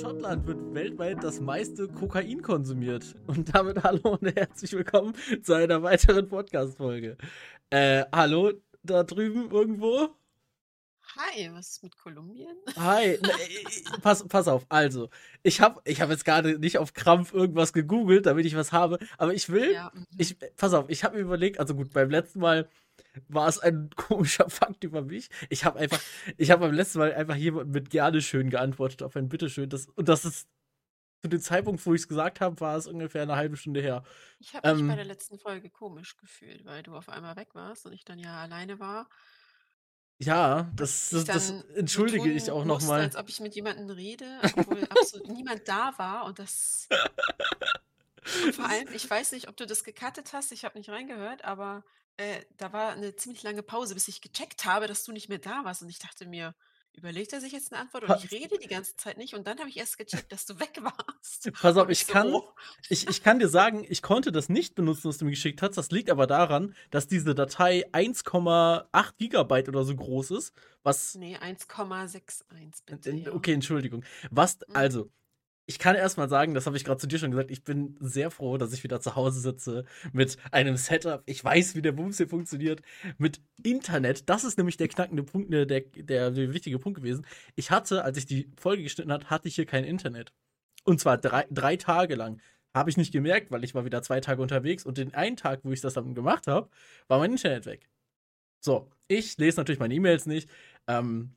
Schottland wird weltweit das meiste Kokain konsumiert. Und damit hallo und herzlich willkommen zu einer weiteren Podcast-Folge. Äh, hallo da drüben irgendwo? Hi, was ist mit Kolumbien? Hi, ne, pass, pass auf, also, ich habe ich hab jetzt gerade nicht auf Krampf irgendwas gegoogelt, damit ich was habe, aber ich will, ja, mhm. ich, pass auf, ich habe mir überlegt, also gut, beim letzten Mal war es ein komischer Fakt über mich. Ich habe einfach, ich habe beim letzten Mal einfach jemand mit gerne schön geantwortet auf ein Bitteschön. Das, und das ist zu dem Zeitpunkt, wo ich es gesagt habe, war es ungefähr eine halbe Stunde her. Ich habe mich bei ähm. der letzten Folge komisch gefühlt, weil du auf einmal weg warst und ich dann ja alleine war. Ja, das, das, das entschuldige ich auch nochmal. Als ob ich mit jemandem rede, obwohl absolut niemand da war und das. Und vor allem, ich weiß nicht, ob du das gecuttet hast, ich habe nicht reingehört, aber äh, da war eine ziemlich lange Pause, bis ich gecheckt habe, dass du nicht mehr da warst. Und ich dachte mir, überlegt er sich jetzt eine Antwort? Und ich rede die ganze Zeit nicht. Und dann habe ich erst gecheckt, dass du weg warst. Pass auf, ich, so. kann, ich, ich kann dir sagen, ich konnte das nicht benutzen, was du mir geschickt hast. Das liegt aber daran, dass diese Datei 1,8 Gigabyte oder so groß ist. Was. Nee, 1,61 bitte. Ja. Okay, Entschuldigung. Was, mhm. also, ich kann erstmal sagen, das habe ich gerade zu dir schon gesagt, ich bin sehr froh, dass ich wieder zu Hause sitze mit einem Setup. Ich weiß, wie der Bums hier funktioniert. Mit Internet. Das ist nämlich der knackende Punkt, der, der, der wichtige Punkt gewesen. Ich hatte, als ich die Folge geschnitten hat, hatte ich hier kein Internet. Und zwar drei, drei Tage lang. Habe ich nicht gemerkt, weil ich war wieder zwei Tage unterwegs und den einen Tag, wo ich das dann gemacht habe, war mein Internet weg. So, ich lese natürlich meine E-Mails nicht. Ähm,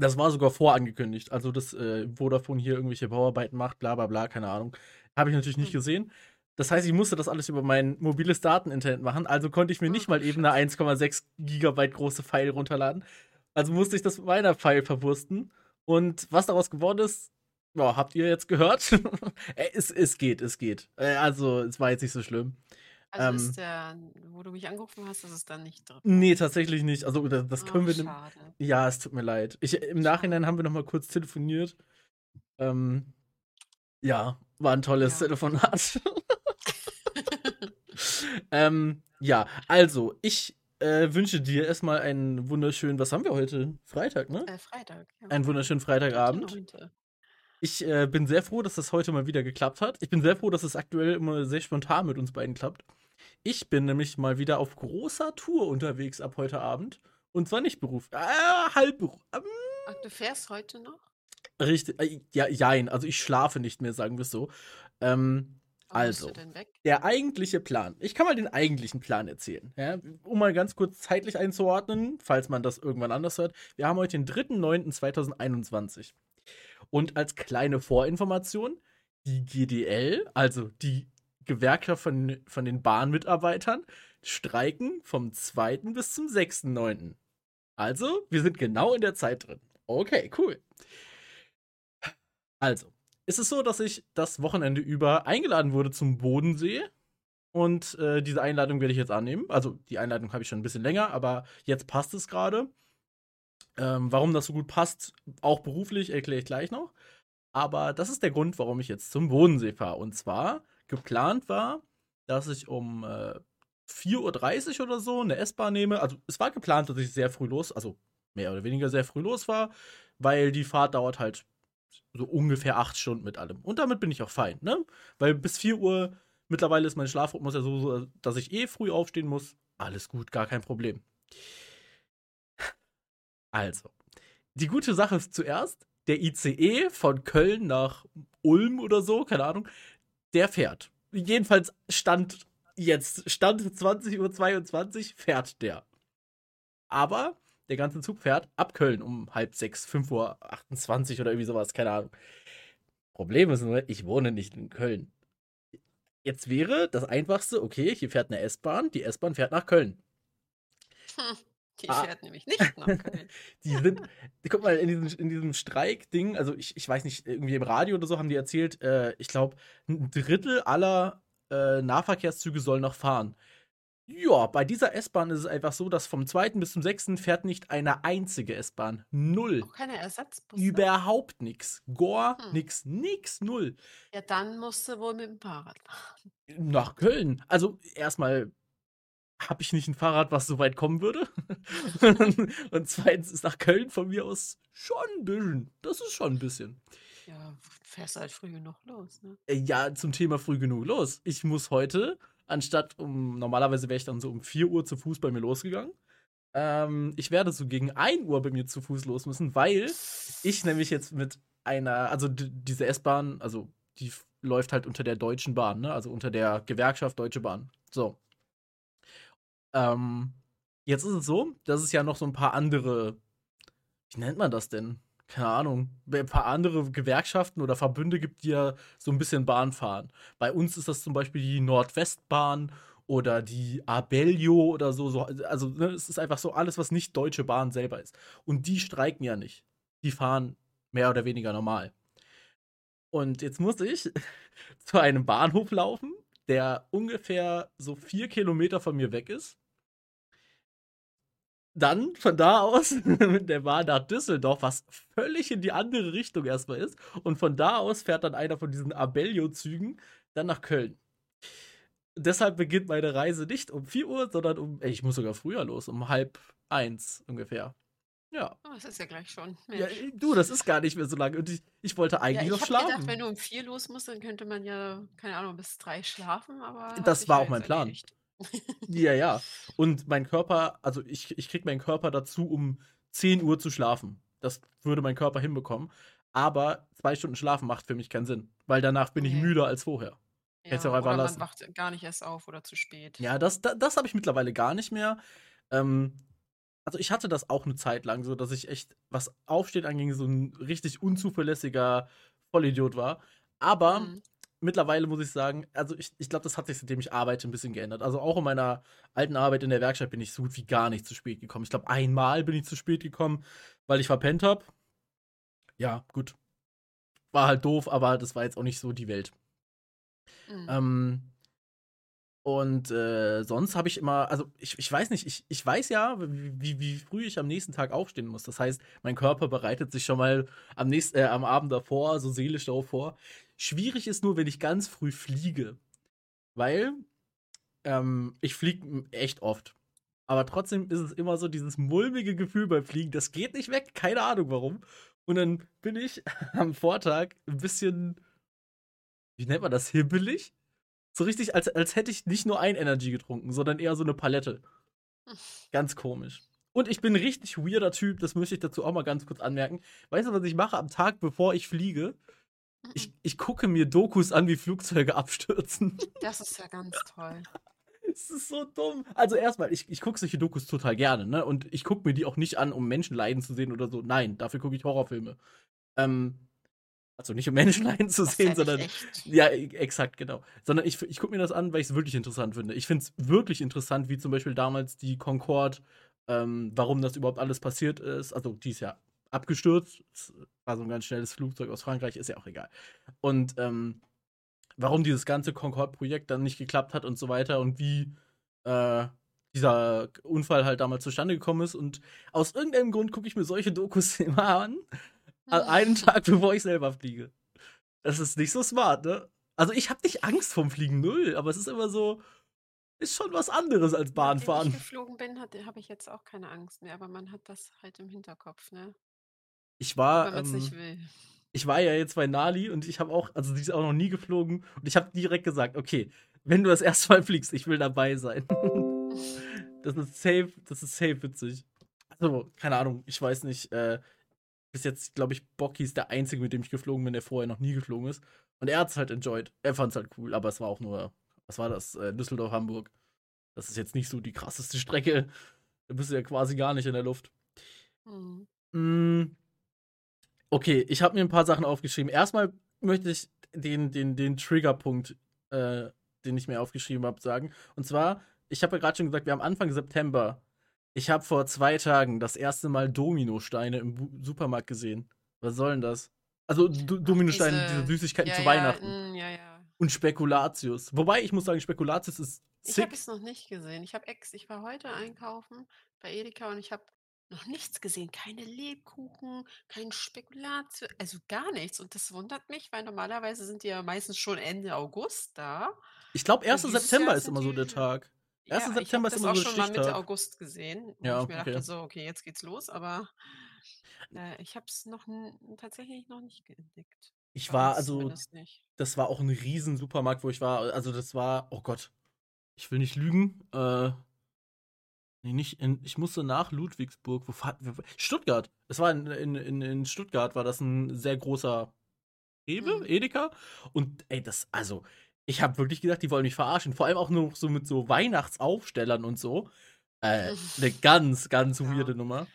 das war sogar vorangekündigt. Also, dass äh, Vodafone hier irgendwelche Bauarbeiten macht, bla bla bla, keine Ahnung. Habe ich natürlich nicht hm. gesehen. Das heißt, ich musste das alles über mein mobiles Dateninternet machen. Also konnte ich mir nicht mal eben eine 1,6 Gigabyte große File runterladen. Also musste ich das mit meiner File verwursten. Und was daraus geworden ist, ja, habt ihr jetzt gehört? Äh, es, es geht, es geht. Äh, also, es war jetzt nicht so schlimm. Also ähm, ist der, wo du mich angerufen hast, ist es dann nicht drin? Nee, tatsächlich nicht. Also das, das können oh, wir. Schade. Ja, es tut mir leid. Ich, Im Nachhinein haben wir noch mal kurz telefoniert. Ähm, ja, war ein tolles ja. Telefonat. ähm, ja, also ich äh, wünsche dir erstmal einen wunderschönen, was haben wir heute? Freitag, ne? Äh, Freitag, ja. Einen wunderschönen Freitagabend. Ich äh, bin sehr froh, dass das heute mal wieder geklappt hat. Ich bin sehr froh, dass es aktuell immer sehr spontan mit uns beiden klappt. Ich bin nämlich mal wieder auf großer Tour unterwegs ab heute Abend. Und zwar nicht Beruf, äh, Halbberuf. Ähm, Ach, du fährst heute noch? Richtig, äh, ja, jein. Also ich schlafe nicht mehr, sagen wir es so. Ähm, also, der eigentliche Plan. Ich kann mal den eigentlichen Plan erzählen. Ja? Um mal ganz kurz zeitlich einzuordnen, falls man das irgendwann anders hört. Wir haben heute den 3.9.2021. Und als kleine Vorinformation, die GDL, also die Gewerkschaft von, von den Bahnmitarbeitern, streiken vom 2. bis zum 6.9. Also, wir sind genau in der Zeit drin. Okay, cool. Also, ist es so, dass ich das Wochenende über eingeladen wurde zum Bodensee. Und äh, diese Einladung werde ich jetzt annehmen. Also, die Einladung habe ich schon ein bisschen länger, aber jetzt passt es gerade. Ähm, warum das so gut passt, auch beruflich, erkläre ich gleich noch. Aber das ist der Grund, warum ich jetzt zum Bodensee fahre. Und zwar geplant war, dass ich um äh, 4.30 Uhr oder so eine S-Bahn nehme. Also es war geplant, dass ich sehr früh los, also mehr oder weniger sehr früh los war, weil die Fahrt dauert halt so ungefähr acht Stunden mit allem. Und damit bin ich auch fein, ne? Weil bis 4 Uhr mittlerweile ist mein Schlafrhythmus ja so, dass ich eh früh aufstehen muss. Alles gut, gar kein Problem. Also, die gute Sache ist zuerst, der ICE von Köln nach Ulm oder so, keine Ahnung, der fährt. Jedenfalls Stand jetzt, Stand 20.22 Uhr fährt der. Aber der ganze Zug fährt ab Köln um halb sechs, 5.28 Uhr oder irgendwie sowas, keine Ahnung. Problem ist nur, ich wohne nicht in Köln. Jetzt wäre das einfachste, okay, hier fährt eine S-Bahn, die S-Bahn fährt nach Köln. Hm. Die ah. fährt nämlich nicht nach Köln. die sind, guck mal, in diesem, in diesem Streik-Ding, also ich, ich weiß nicht, irgendwie im Radio oder so haben die erzählt, äh, ich glaube, ein Drittel aller äh, Nahverkehrszüge sollen noch fahren. Ja, bei dieser S-Bahn ist es einfach so, dass vom 2. bis zum 6. fährt nicht eine einzige S-Bahn. Null. Auch keine Ersatzbusse? Überhaupt nichts. Gore, hm. nix, nix, null. Ja, dann musst du wohl mit dem Fahrrad fahren. Nach Köln. Also erstmal habe ich nicht ein Fahrrad, was so weit kommen würde. und zweitens ist nach Köln von mir aus schon ein bisschen. Das ist schon ein bisschen. Ja, fährst halt früh genug los, ne? Äh, ja, zum Thema früh genug los. Ich muss heute, anstatt um, normalerweise wäre ich dann so um 4 Uhr zu Fuß bei mir losgegangen. Ähm, ich werde so gegen 1 Uhr bei mir zu Fuß los müssen, weil ich nämlich jetzt mit einer, also diese S-Bahn, also die läuft halt unter der Deutschen Bahn, ne? Also unter der Gewerkschaft Deutsche Bahn. So. Ähm, jetzt ist es so, dass es ja noch so ein paar andere, wie nennt man das denn? Keine Ahnung, ein paar andere Gewerkschaften oder Verbünde gibt, die ja so ein bisschen Bahn fahren. Bei uns ist das zum Beispiel die Nordwestbahn oder die Abellio oder so. so also ne, es ist einfach so alles, was nicht Deutsche Bahn selber ist. Und die streiken ja nicht. Die fahren mehr oder weniger normal. Und jetzt muss ich zu einem Bahnhof laufen, der ungefähr so vier Kilometer von mir weg ist. Dann von da aus mit der Bahn nach Düsseldorf, was völlig in die andere Richtung erstmal ist. Und von da aus fährt dann einer von diesen Abellio-Zügen dann nach Köln. Deshalb beginnt meine Reise nicht um 4 Uhr, sondern um, ey, ich muss sogar früher los, um halb eins ungefähr. Ja. Oh, das ist ja gleich schon. Ja, du, das ist gar nicht mehr so lange. Und ich, ich wollte eigentlich ja, ich noch schlafen. Ich gedacht, wenn du um vier los musst, dann könnte man ja, keine Ahnung, bis drei schlafen, aber. Das war auch mein Plan. ja, ja. Und mein Körper, also ich, ich krieg meinen Körper dazu, um 10 Uhr zu schlafen. Das würde mein Körper hinbekommen. Aber zwei Stunden schlafen macht für mich keinen Sinn. Weil danach bin okay. ich müder als vorher. Ja, Hätte auch einfach oder lassen. man wacht gar nicht erst auf oder zu spät. Ja, das, das, das habe ich mittlerweile gar nicht mehr. Ähm, also ich hatte das auch eine Zeit lang, so dass ich echt, was Aufstehen anging, so ein richtig unzuverlässiger Vollidiot war. Aber mhm. mittlerweile muss ich sagen, also ich, ich glaube, das hat sich, seitdem ich arbeite, ein bisschen geändert. Also auch in meiner alten Arbeit in der Werkstatt bin ich so gut wie gar nicht zu spät gekommen. Ich glaube, einmal bin ich zu spät gekommen, weil ich verpennt habe. Ja, gut. War halt doof, aber das war jetzt auch nicht so die Welt. Mhm. Ähm, und äh, sonst habe ich immer, also ich, ich weiß nicht, ich, ich weiß ja, wie, wie früh ich am nächsten Tag aufstehen muss. Das heißt, mein Körper bereitet sich schon mal am, nächsten, äh, am Abend davor, so seelisch darauf vor. Schwierig ist nur, wenn ich ganz früh fliege. Weil ähm, ich fliege echt oft. Aber trotzdem ist es immer so dieses mulmige Gefühl beim Fliegen, das geht nicht weg, keine Ahnung warum. Und dann bin ich am Vortag ein bisschen, wie nennt man das, hibbelig? So richtig, als, als hätte ich nicht nur ein Energy getrunken, sondern eher so eine Palette. Ganz komisch. Und ich bin ein richtig weirder Typ, das möchte ich dazu auch mal ganz kurz anmerken. Weißt du, was ich mache am Tag, bevor ich fliege? Ich, ich gucke mir Dokus an, wie Flugzeuge abstürzen. Das ist ja ganz toll. Es ist so dumm. Also erstmal, ich, ich gucke solche Dokus total gerne, ne? Und ich gucke mir die auch nicht an, um Menschen leiden zu sehen oder so. Nein, dafür gucke ich Horrorfilme. Ähm, also nicht um Menschenleiden zu sehen, sondern. Echt? Ja, e, exakt, genau. Sondern ich, ich gucke mir das an, weil ich es wirklich interessant finde. Ich finde es wirklich interessant, wie zum Beispiel damals die Concorde, ähm, warum das überhaupt alles passiert ist. Also, die ist ja abgestürzt. War so ein ganz schnelles Flugzeug aus Frankreich, ist ja auch egal. Und ähm, warum dieses ganze Concorde-Projekt dann nicht geklappt hat und so weiter und wie äh, dieser Unfall halt damals zustande gekommen ist. Und aus irgendeinem Grund gucke ich mir solche Dokus immer an einen Tag, bevor ich selber fliege. Das ist nicht so smart, ne? Also ich habe nicht Angst vom Fliegen null, aber es ist immer so, ist schon was anderes als Bahnfahren. Wenn ich geflogen bin, habe ich jetzt auch keine Angst mehr, aber man hat das halt im Hinterkopf, ne? Ich war, ähm, nicht will. Ich war ja jetzt bei Nali und ich habe auch, also sie ist auch noch nie geflogen und ich habe direkt gesagt, okay, wenn du das erste Mal fliegst, ich will dabei sein. das ist safe, das ist safe witzig. Also, keine Ahnung, ich weiß nicht, äh, bis jetzt, glaube ich, Bocky ist der Einzige, mit dem ich geflogen bin, der vorher noch nie geflogen ist. Und er hat es halt enjoyed. Er fand es halt cool, aber es war auch nur, was war das? Äh, Düsseldorf-Hamburg. Das ist jetzt nicht so die krasseste Strecke. Da bist du ja quasi gar nicht in der Luft. Mhm. Mm, okay, ich habe mir ein paar Sachen aufgeschrieben. Erstmal möchte ich den, den, den Triggerpunkt, äh, den ich mir aufgeschrieben habe, sagen. Und zwar, ich habe ja gerade schon gesagt, wir haben Anfang September ich habe vor zwei Tagen das erste Mal Dominosteine im Bu Supermarkt gesehen. Was soll denn das? Also D Dominosteine, diese, diese, Süßigkeiten ja, zu Weihnachten. Ja, mm, ja, ja. Und Spekulatius. Wobei ich muss sagen, Spekulatius ist. Sick. Ich habe es noch nicht gesehen. Ich habe ex. Ich war heute einkaufen bei Edeka und ich habe noch nichts gesehen. Keine Lebkuchen, kein Spekulatius, also gar nichts. Und das wundert mich, weil normalerweise sind die ja meistens schon Ende August da. Ich glaube, 1. September ist immer so der Tag. 1. Ja, September ist immer so Ich habe das auch schon mal Mitte August gesehen, ja, ich mir okay. dachte, so, okay, jetzt geht's los, aber äh, ich habe es noch tatsächlich noch nicht entdeckt. Ich Bei war, also, das war auch ein riesen Supermarkt, wo ich war. Also, das war, oh Gott, ich will nicht lügen. Äh, nee, nicht in, ich musste nach Ludwigsburg. Wo Stuttgart. Es war in, in, in, in Stuttgart, war das ein sehr großer Rewe, Mhm. Edeka. Und ey, das, also, ich habe wirklich gedacht, die wollen mich verarschen. Vor allem auch nur so mit so Weihnachtsaufstellern und so. Äh, eine ganz, ganz Ja. weirde Nummer.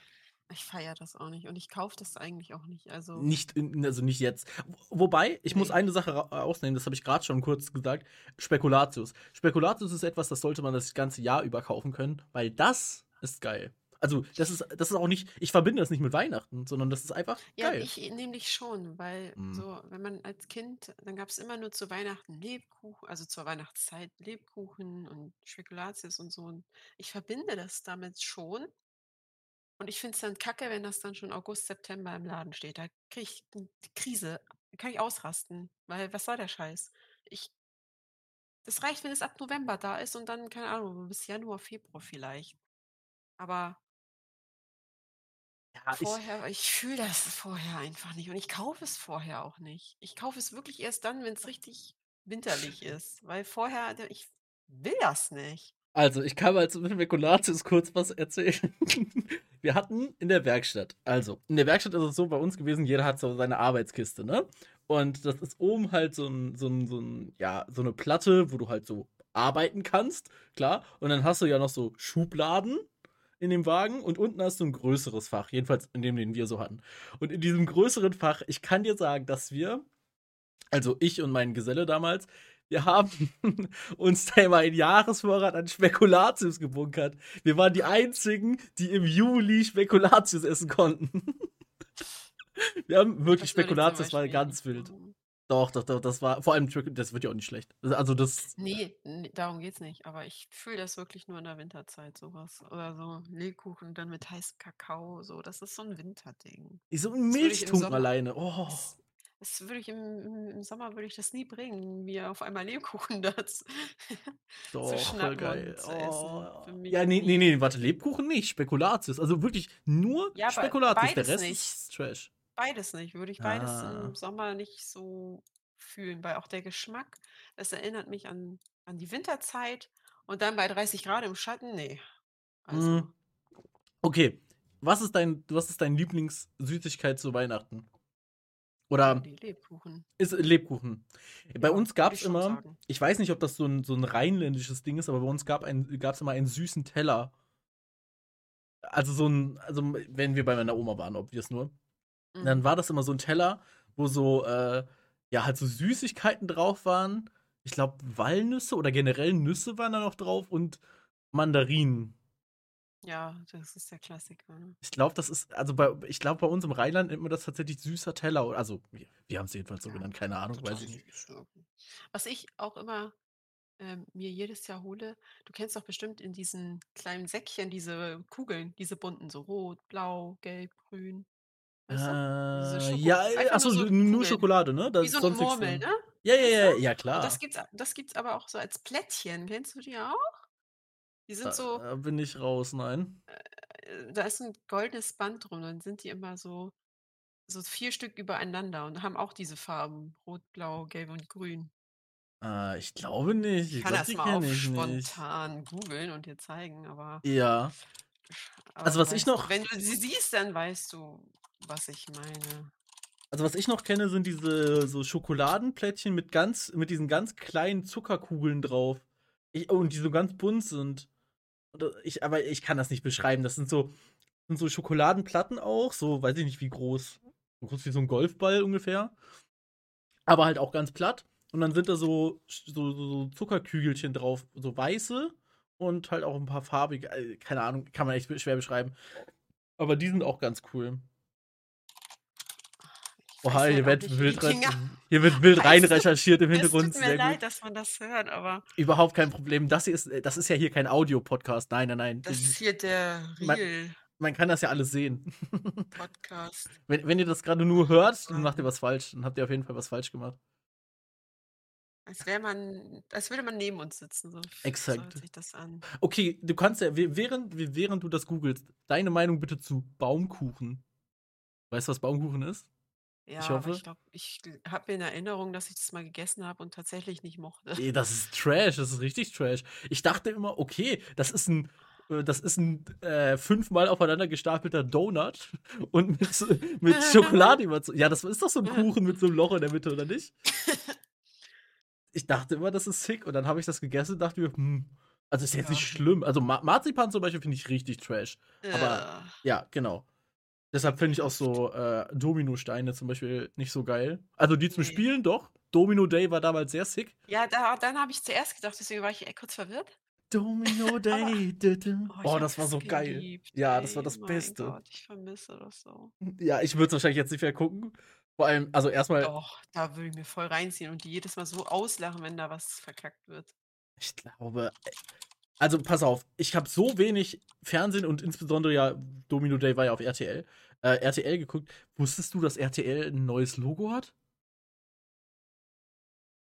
Ich feiere das auch nicht und ich kaufe das eigentlich auch nicht. Also, Nicht, in, also nicht jetzt. Wobei, ich muss Nee. eine Sache ra- ausnehmen, das habe ich gerade schon kurz gesagt. Spekulatius. Spekulatius ist etwas, das sollte man das ganze Jahr über kaufen können, weil das ist geil. Also, das ist, das ist auch nicht, ich verbinde das nicht mit Weihnachten, sondern das ist einfach ja, geil. ich nämlich schon, weil Mhm. so, wenn man als Kind, dann gab es immer nur zu Weihnachten Lebkuchen, also zur Weihnachtszeit Lebkuchen und Spekulatius und so. Und ich verbinde das damit schon. Und ich finde es dann kacke, wenn das dann schon August, September im Laden steht. Da kriege ich die Krise, da kann ich ausrasten, weil was soll der Scheiß? Ich, das reicht, wenn es ab November da ist und dann, keine Ahnung, bis Januar, Februar vielleicht. Aber Ja, ich, vorher, ich fühle das vorher einfach nicht und ich kaufe es vorher auch nicht. Ich kaufe es wirklich erst dann, wenn es richtig winterlich ist, weil vorher, ich will das nicht. also, ich kann mal zum Spekulatius kurz was erzählen. Wir hatten in der Werkstatt, also, in der Werkstatt ist es so bei uns gewesen, jeder hat so seine Arbeitskiste, ne? Und das ist oben halt so ein, so ein, so ein, ja, so eine Platte, wo du halt so arbeiten kannst, klar. Und dann hast du ja noch so Schubladen in dem Wagen und unten hast du ein größeres Fach, jedenfalls in dem, den wir so hatten. Und in diesem größeren Fach, ich kann dir sagen, dass wir, also ich und mein Geselle damals, wir haben uns da immer einen Jahresvorrat an Spekulatius gebunkert. Wir waren die einzigen, die im Juli Spekulatius essen konnten. Wir haben wirklich Spekulatius, das war ganz wild. Doch, doch, doch, das war, vor allem, das wird ja auch nicht schlecht. Also das, Nee, nee, darum geht's nicht. Aber ich fühle das wirklich nur in der Winterzeit, sowas. Oder so Lebkuchen dann mit heißem Kakao, so. Das ist so ein Winterding. ich so ein Sommer, alleine. Oh, das, das würde ich im, im, im Sommer würde ich das nie bringen, mir auf einmal Lebkuchen da zu, zu doch, voll schnappen geil. zu. Oh. Ja, nee, nee, nee, warte, Lebkuchen nicht, Spekulatius. Also wirklich nur Ja, Spekulatius. Der Rest nicht. ist Trash. Beides nicht. Würde ich beides Ah. im Sommer nicht so fühlen, weil auch der Geschmack, das erinnert mich an, an die Winterzeit und dann bei 30 Grad im Schatten, nee. Also, Mm, Okay, was ist dein, was ist dein Lieblingssüßigkeit zu Weihnachten? ja, Oder die Lebkuchen. ist Lebkuchen? Bei Ja, uns würde gab ich es schon immer, sagen. ich weiß nicht, ob das so ein, so ein rheinländisches Ding ist, aber bei uns gab es immer einen süßen Teller. Also so ein, also wenn wir bei meiner Oma waren, ob wir nur. Dann Mhm. war das immer so ein Teller, wo so, äh, ja, halt so Süßigkeiten drauf waren. Ich glaube, Walnüsse oder generell Nüsse waren da noch drauf und Mandarinen. Ja, das ist der Klassiker. ne? Ich glaube, das ist, also bei, ich glaube, bei uns im Rheinland nennt man das tatsächlich süßer Teller. Also, wir, wir haben es jedenfalls so Ja, genannt, keine Ahnung, weiß ich nicht. Was ich auch immer ähm, mir jedes Jahr hole, du kennst doch bestimmt in diesen kleinen Säckchen diese Kugeln, diese bunten, so rot, blau, gelb, grün. Weißt du? Äh, ja, achso, nur so nur. Schokolade, ne? Das Wie so eine Murmel, ne? Ja, ja, ja, ja, Und klar. das gibt's, das gibt's aber auch so als Plättchen. Kennst du die auch? Die sind so, Da bin ich raus, nein. äh, da ist ein goldenes Band drum, dann sind die immer so, so vier Stück übereinander und haben auch diese Farben. Rot, blau, gelb und grün. Äh, ich glaube nicht. Ich Ich kann glaube, das mal auf nicht. spontan googeln und dir zeigen, aber, Ja. aber Also, was ich noch, wenn du sie siehst, dann weißt du, was ich meine. also was ich noch kenne, sind diese so Schokoladenplättchen mit ganz, mit diesen ganz kleinen Zuckerkugeln drauf. Ich, oh, und die so ganz bunt sind. Oder Ich, aber ich kann das nicht beschreiben. Das sind so, sind so Schokoladenplatten auch, so, weiß ich nicht wie groß. So groß wie so ein Golfball ungefähr. Aber halt auch ganz platt. Und dann sind da so, so, so so Zuckerkügelchen drauf, so weiße und halt auch ein paar farbige. äh, Keine Ahnung, kann man echt schwer beschreiben. Aber die sind auch ganz cool. Oha, hier wird wild, hier wird wild rein recherchiert im Es Hintergrund. tut mir Sehr leid, gut. dass man das hört, aber Überhaupt kein Problem. Das hier ist, äh, das ist ja hier kein Audio-Podcast. Nein, nein, nein. das ist hier der Man, Real man kann das ja alles sehen. Podcast. wenn, wenn ihr das gerade nur hört, dann macht ihr was falsch. Dann habt ihr auf jeden Fall was falsch gemacht. Als wäre man, als würde man neben uns sitzen. So Exakt. sich das an. Okay, du kannst ja, wäh- während, während du das googelst, deine Meinung bitte zu Baumkuchen. Weißt du, was Baumkuchen ist? Ich Ja, aber hoffe. ich glaube, ich habe in Erinnerung, dass ich das mal gegessen habe und tatsächlich nicht mochte. Ey, das ist Trash, das ist richtig Trash. Ich dachte immer, okay, das ist ein, äh, das ist ein äh, fünfmal aufeinander gestapelter Donut und mit, mit Schokolade überzogen. Ja, das ist doch so ein Kuchen mit so einem Loch in der Mitte, oder nicht? Ich dachte immer, das ist sick und dann habe ich das gegessen und dachte mir, hm, also ist jetzt Ja. nicht schlimm. Also Ma Marzipan zum Beispiel finde ich richtig trash. Aber Äh, ja, genau. Deshalb finde ich auch so äh, Dominosteine zum Beispiel nicht so geil. Also die zum Nee. Spielen doch. Domino Day war damals sehr sick. ja, da, dann habe ich zuerst gedacht, deswegen war ich kurz verwirrt. Domino Day. Oh, Oh, das war so geil. geliebt, Ja, das ey, war das mein Beste. Gott, ich vermisse das so. Ja, ich würde es wahrscheinlich jetzt nicht mehr gucken. Vor allem, also erstmal, Doch, da würde ich mir voll reinziehen und die jedes Mal so auslachen, wenn da was verkackt wird. ich glaube, also pass auf, ich habe so wenig Fernsehen und insbesondere ja, Domino Day war ja auf RTL, äh, RTL geguckt. Wusstest du, dass RTL ein neues Logo hat?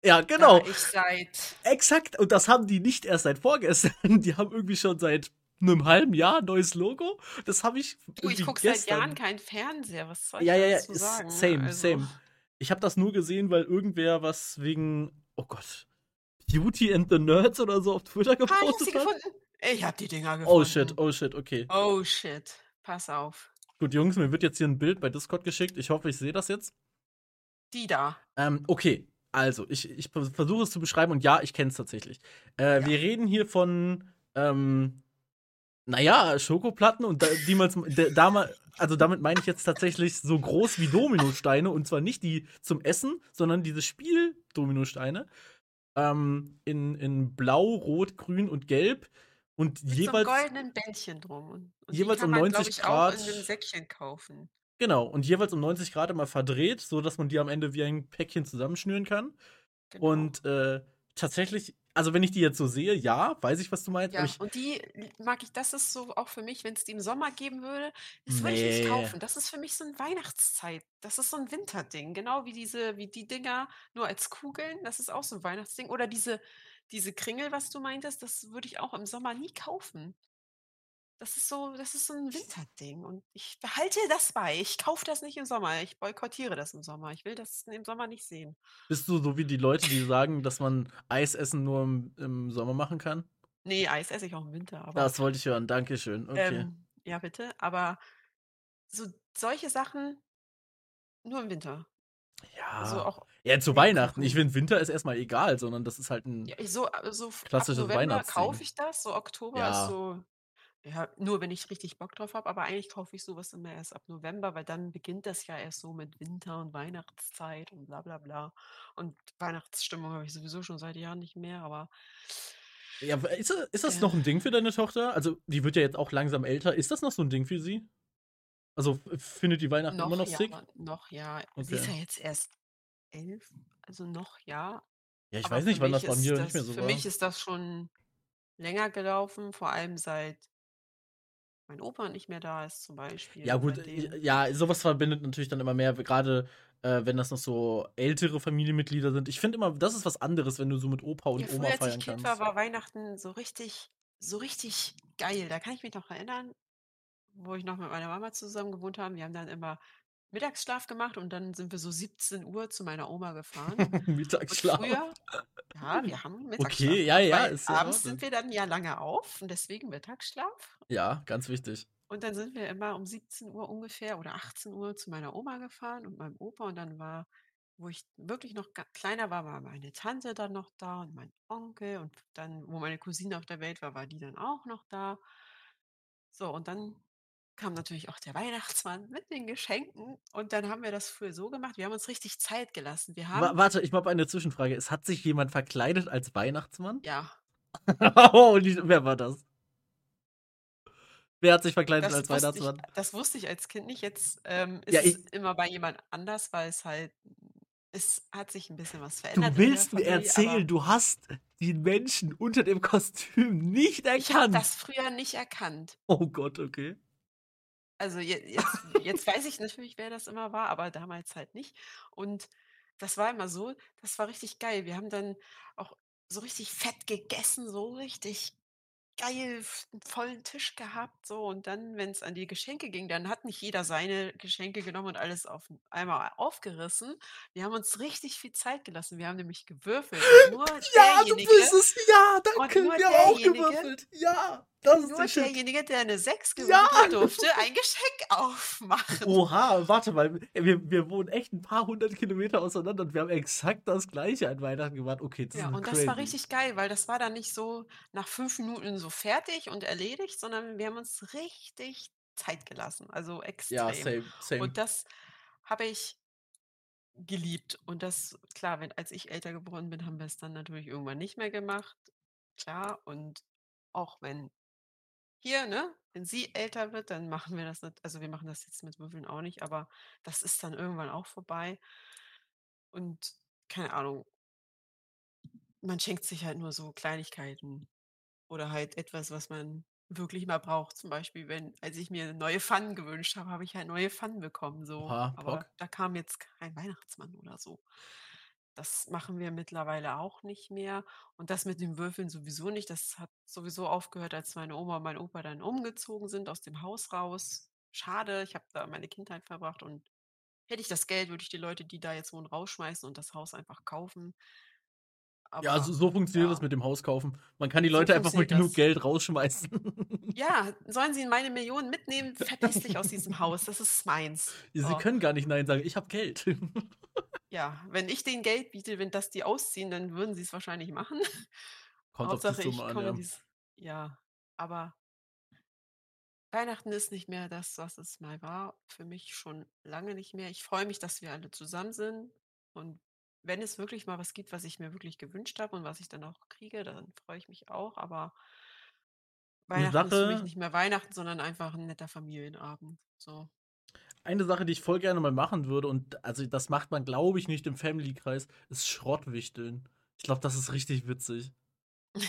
Ja, genau. Da ich seit Exakt. Und das haben die nicht erst seit vorgestern. Die haben irgendwie schon seit einem halben Jahr ein neues Logo. Das habe ich. du, ich gucke seit Jahren keinen Fernseher. Was soll ich Ja, ja, ja. dazu sagen? Same, Also, same. Ich habe das nur gesehen, weil irgendwer was wegen, oh Gott, Beauty and the Nerds oder so auf Twitter Ah, ich hab gepostet sie hat. gefunden. Ich hab die Dinger gefunden. Oh shit, oh shit, okay. Oh shit. Pass auf. Gut, Jungs, mir wird jetzt hier ein Bild bei Discord geschickt. Ich hoffe, ich sehe das jetzt. Die da. Ähm, okay, also, ich, ich versuche es zu beschreiben und ja, ich kenne es tatsächlich. Äh, Ja. Wir reden hier von, ähm, naja, Schokoplatten und da, die man, damals, also damit meine ich jetzt tatsächlich so groß wie Dominosteine und zwar nicht die zum Essen, sondern diese Spiel-Dominosteine. Ähm, in, in Blau, Rot, Grün und Gelb und Mit jeweils. so goldenen Bändchen drum. Und, jeweils um man, glaub 90 ich, auch in Grad. einem Säckchen kaufen. Genau, und jeweils um 90 Grad immer verdreht, so dass man die am Ende wie ein Päckchen zusammenschnüren kann. Genau. Und äh, tatsächlich, also wenn ich die jetzt so sehe, ja, weiß ich, was du meinst. ja, ich, und die mag ich, das ist so auch für mich, wenn es die im Sommer geben würde, das würde ich Nee. nicht kaufen. Das ist für mich so ein Weihnachtszeit. Das ist so ein Winterding. Genau wie diese, wie die Dinger nur als Kugeln. Das ist auch so ein Weihnachtsding. Oder diese, diese Kringel, was du meintest, das würde ich auch im Sommer nie kaufen. Das ist so, das ist so ein Winterding. Und ich behalte das bei. Ich kaufe das nicht im Sommer. Ich boykottiere das im Sommer. Ich will das im Sommer nicht sehen. bist du so wie die Leute, die sagen, dass man Eisessen nur im, im Sommer machen kann? Nee, Eis esse ich auch im Winter, aber. Das wollte ich hören, Dankeschön. Okay. Ähm, ja, bitte. Aber so solche Sachen nur im Winter. ja. Also auch ja, zu Weihnachten. Ich finde, Winter ist erstmal egal, sondern das ist halt ein. Ja, so, äh, so f- ab Klassisches November kaufe ich das. So Oktober Ja. ist so. Ja, nur wenn ich richtig Bock drauf habe, aber eigentlich kaufe ich sowas immer erst ab November, weil dann beginnt das ja erst so mit Winter und Weihnachtszeit und bla bla bla. Und Weihnachtsstimmung habe ich sowieso schon seit Jahren nicht mehr, aber Ja, ist, das- ist das Äh. noch ein Ding für deine Tochter? Also, die wird ja jetzt auch langsam älter. Ist das noch so ein Ding für sie? Also, findet die Weihnachten noch immer noch ja, sick? noch ja. Sie ist Okay. ja jetzt erst elf, also noch ja. Ja, ich Aber weiß für nicht, wann das bei mir das, nicht mehr so Für war. mich ist das schon länger gelaufen, vor allem seit mein Opa nicht mehr da ist, zum Beispiel. Ja, gut, Seitdem, ja, sowas verbindet natürlich dann immer mehr, gerade äh, wenn das noch so ältere Familienmitglieder sind. Ich finde immer, das ist was anderes, wenn du so mit Opa und ja, Oma früher, als feiern ich Kind kannst. war, war Weihnachten so richtig, so richtig geil. Da kann ich mich noch erinnern, wo ich noch mit meiner Mama zusammen gewohnt haben. Wir haben dann immer Mittagsschlaf gemacht und dann sind wir so 17 Uhr zu meiner Oma gefahren. Und Mittagsschlaf. früher, ja, wir haben Mittagsschlaf Okay, ja, ja, ist ja abends sind wir dann ja lange auf und deswegen Mittagsschlaf. Ja, ganz wichtig. Und dann sind wir immer um 17 Uhr ungefähr oder 18 Uhr zu meiner Oma gefahren und meinem Opa. Und dann war, wo ich wirklich noch kleiner war, war meine Tante dann noch da und mein Onkel. Und dann, wo meine Cousine auf der Welt war, war die dann auch noch da. So, und dann kam natürlich auch der Weihnachtsmann mit den Geschenken. Und dann haben wir das früher so gemacht. Wir haben uns richtig Zeit gelassen. Wir Wa haben, warte, ich habe eine Zwischenfrage. Es hat sich jemand verkleidet als Weihnachtsmann? ja, oh, wer war das? Wer hat sich verkleidet das als wusste, ich, Weihnachtsmann? das wusste ich als Kind nicht. Jetzt ähm, ist Ja, es immer bei jemand anders, weil es halt, es hat sich ein bisschen was du verändert der willst mir Familie, aber erzählen, du hast den Menschen unter dem Kostüm nicht ich habe erkannt. das früher nicht erkannt. Oh Gott, okay. Also je, jetzt, jetzt weiß ich natürlich, wer das immer war, aber damals halt nicht. Und das war immer so, das war richtig geil. Wir haben dann auch so richtig fett gegessen, so richtig geil f 'n vollen Tisch gehabt so und dann, wenn's an die Geschenke ging, dann hat nicht jeder seine Geschenke genommen und alles auf einmal aufgerissen. Wir haben uns richtig viel Zeit gelassen. Wir haben nämlich gewürfelt und nur Ja, du derjenige bist es. Ja, und danke. nur Wir haben auch derjenige gewürfelt. Ja, das ist nur derjenige, der 'ne 6 Ja. gewürfelt hat, durfte ein Geschenk aufmachen. Oha, warte mal. Wir, wir wohnen echt ein paar hundert Kilometer auseinander und wir haben exakt das Gleiche an Weihnachten gemacht. Okay, das Ja, ist und crazy. das war richtig geil, weil das war dann nicht so nach 5 Minuten so fertig und erledigt, sondern wir haben uns richtig Zeit gelassen, also Ja, extrem. same, same. Und das habe ich geliebt. Und das klar, wenn als ich älter geworden bin, haben wir es dann natürlich irgendwann nicht mehr gemacht. Klar, und auch wenn hier, ne, wenn sie älter wird, dann machen wir das nicht also, wir machen das jetzt mit Würfeln auch nicht, aber das ist dann irgendwann auch vorbei. Und keine Ahnung man schenkt sich halt nur so Kleinigkeiten oder halt etwas, was man wirklich mal braucht. Zum Beispiel, wenn als ich mir neue Pfannen gewünscht habe, habe ich halt neue Pfannen bekommen so, Oha, aber da kam jetzt kein Weihnachtsmann oder so. Das machen wir mittlerweile auch nicht mehr und das mit den Würfeln sowieso nicht. Das hat sowieso aufgehört, als meine Oma und mein Opa dann umgezogen sind aus dem Haus raus. Schade, ich habe da meine Kindheit verbracht und hätte ich das Geld, würde ich die Leute, die da jetzt wohnen, rausschmeißen und das Haus einfach kaufen. Ja, so Aber so funktioniert das ja. mit dem Haus kaufen. Man kann die So Leute einfach mit genug das. Geld rausschmeißen. Ja, sollen sie meine Millionen mitnehmen? Verpiss dich aus diesem Haus, das ist meins. Sie So. können gar nicht nein sagen. Ich habe Geld. Ja, wenn ich denen Geld biete, wenn das die ausziehen, dann würden sie's wahrscheinlich machen. Kommt auf die Hauptsache, ich Summe an, ja. dies ja, aber Weihnachten ist nicht mehr das, was es mal war. Für mich schon lange nicht mehr. Ich freue mich, dass wir alle zusammen sind und wenn es wirklich mal was gibt, was ich mir wirklich gewünscht habe und was ich dann auch kriege, dann freue ich mich auch, aber Weihnachten ist für mich Sache nicht mehr Weihnachten, sondern einfach 'n netter Familienabend, so. Eine Sache, die ich voll gerne mal machen würde und also, das macht man, glaube ich, nicht im Family-Kreis, ist Schrottwichteln. Ich glaube, das ist richtig witzig.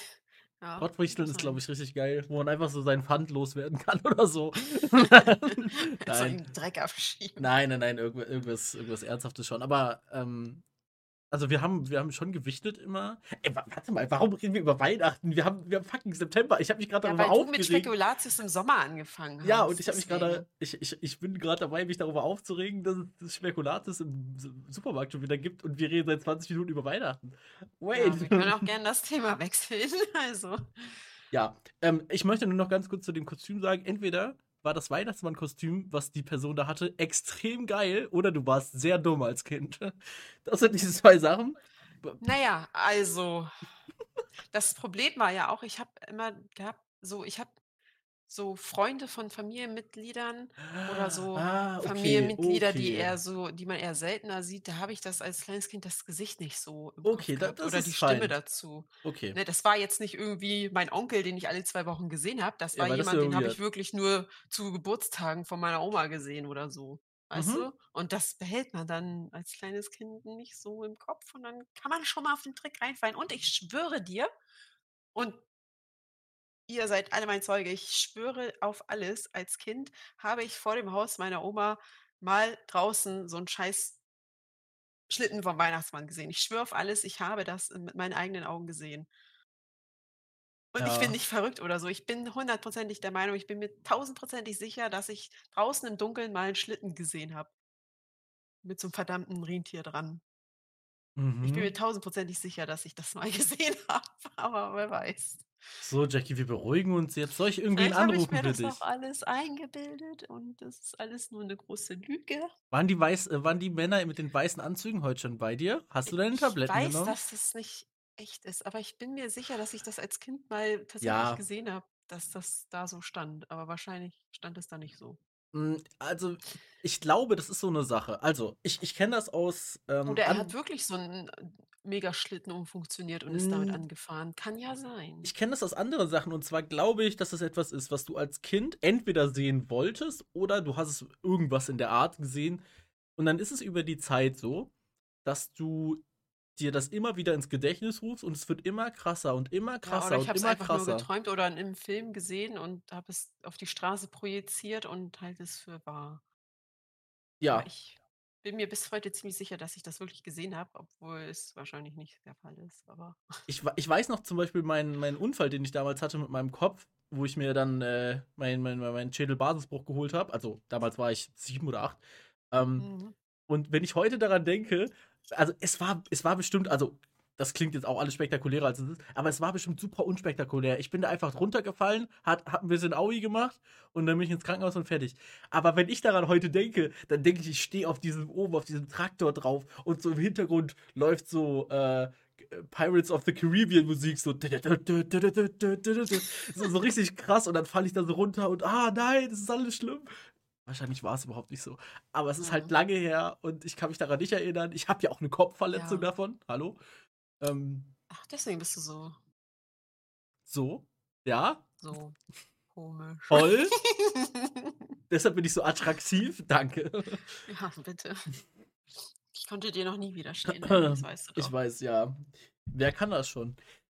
Ja, Schrottwichteln ist, glaube ich, richtig geil, wo man einfach so seinen Pfand loswerden kann oder so. So Nein. den Dreck abschieben. Nein, nein, nein, irgendwa irgendwas irgendwas Ernsthaftes schon. Aber, ähm, also, wir haben wir haben schon gewichtelt immer. Ey, wa warte mal, warum reden wir über Weihnachten? Wir haben wir haben fucking September. Ich habe mich grad Ja, darüber weil du mit aufgeregt. Spekulatius im Sommer angefangen Ja, und hast, ich habe mich grade ich ich ich bin grad dabei, mich darüber aufzuregen, dass es das Spekulatius im Su Supermarkt schon wieder gibt und wir reden seit 20 Minuten über Weihnachten. Wait. Ja, wir können auch gern das Thema wechseln, also. Ja, ähm, ich möchte nur noch ganz kurz zu dem Kostüm sagen, entweder war das Weihnachtsmannkostüm, was die Person da hatte, extrem geil oder du warst sehr dumm als Kind. Das sind diese 2 Sachen. B Na ja, also das Problem war ja auch, ich habe immer gehabt so ich habe so Freunde von Familienmitgliedern oder so Ah, okay, Familienmitglieder, die okay. eher so die man eher seltener sieht, da habe ich das als kleines Kind das Gesicht nicht so im Okay, Kopf da gehabt das oder ist die Stimme fein. dazu. Okay. Ne, das war jetzt nicht irgendwie mein Onkel, den ich alle 2 Wochen gesehen habe. Das Ja, war weil das jemand, wäre den habe weird. ich wirklich nur zu Geburtstagen von meiner Oma gesehen oder so, weißt Mhm. du? Und das behält man dann als kleines Kind nicht so im Kopf und dann kann man schon mal auf den Trick reinfallen. Und ich schwöre dir und ihr seid alle mein Zeuge, ich schwöre auf alles, als Kind habe ich vor dem Haus meiner Oma mal draußen so 'n scheiß Schlitten vom Weihnachtsmann gesehen. Ich schwöre auf alles, ich habe das, mit meinen eigenen Augen gesehen. Und ich bin Ja. nicht verrückt oder so. Ich bin hundertprozentig der Meinung, ich bin mir tausendprozentig sicher, dass ich draußen im Dunkeln mal 'n Schlitten gesehen habe. Mit so 'nem verdammten Rentier dran. Ich bin mir Mhm. tausendprozentig sicher, dass ich das mal gesehen habe, aber wer weiß. So, Jackie, wir beruhigen uns jetzt. Soll ich irgendwen Vielleicht habe ich anrufen mir für das dich? auch alles eingebildet und das ist alles nur 'ne große Lüge. Waren die weiß äh, waren die Männer mit den weißen Anzügen heute schon bei dir? Hast du deine Ich Tabletten weiß, genommen? dass das nicht echt ist, aber ich bin mir sicher, dass ich das als Kind mal tatsächlich Ja. gesehen habe, dass das da so stand, aber wahrscheinlich stand es da nicht so. Hm, also, ich glaube, das ist so 'ne Sache. Also, ich ich kenne das aus, ähm, Oder er hat wirklich so 'n Megaschlitten umfunktioniert und ist damit Hm. angefahren. Kann ja sein. Ich kenne das aus anderen Sachen und zwar glaube ich, dass das etwas ist, was du als Kind entweder sehen wolltest oder du hast es irgendwas in der Art gesehen. Und dann ist es über die Zeit so, dass du dir das immer wieder ins Gedächtnis rufst und es wird immer krasser und immer Ja, krasser oder ich und habe es immer einfach nur krasser. geträumt oder in 'nem Film gesehen und habe es auf die Straße projiziert und halte es für wahr. Aber Ja. ich bin mir bis heute ziemlich sicher, dass ich das wirklich gesehen habe, obwohl es wahrscheinlich nicht der Fall ist. Aber Ich, ich weiß noch zum Beispiel meinen, meinen Unfall, den ich damals hatte mit meinem Kopf, wo ich mir dann äh, meinen mein, mein Schädelbasisbruch geholt habe. Also damals war ich sieben oder acht. Ähm, Mhm. Und wenn ich heute daran denke, also es war, es war bestimmt, also das klingt jetzt auch alles spektakulärer als es ist, aber es war bestimmt super unspektakulär. Ich bin da einfach runtergefallen, hat, hab ein bisschen Aui gemacht und dann bin ich ins Krankenhaus und fertig. Aber wenn ich daran heute denke, dann denke ich, ich stehe auf diesem oben, auf diesem Traktor drauf und so im Hintergrund läuft so äh, Pirates of the Caribbean Musik, so, so, so richtig krass und dann falle ich da so runter und ah nein, das ist alles schlimm. Wahrscheinlich war es überhaupt nicht so. Aber es ist Ja. halt lange her und ich kann mich daran nicht erinnern. Ich habe ja auch eine Kopfverletzung Ja. davon. Hallo? Ähm, Ach, deswegen bist du so, so. Ja, so komisch. toll. Deshalb bin ich so attraktiv. Danke. ja, bitte. Ich konnte dir noch nie widerstehen. Das weißt du doch. Ich weiß, ja. Wer kann das schon?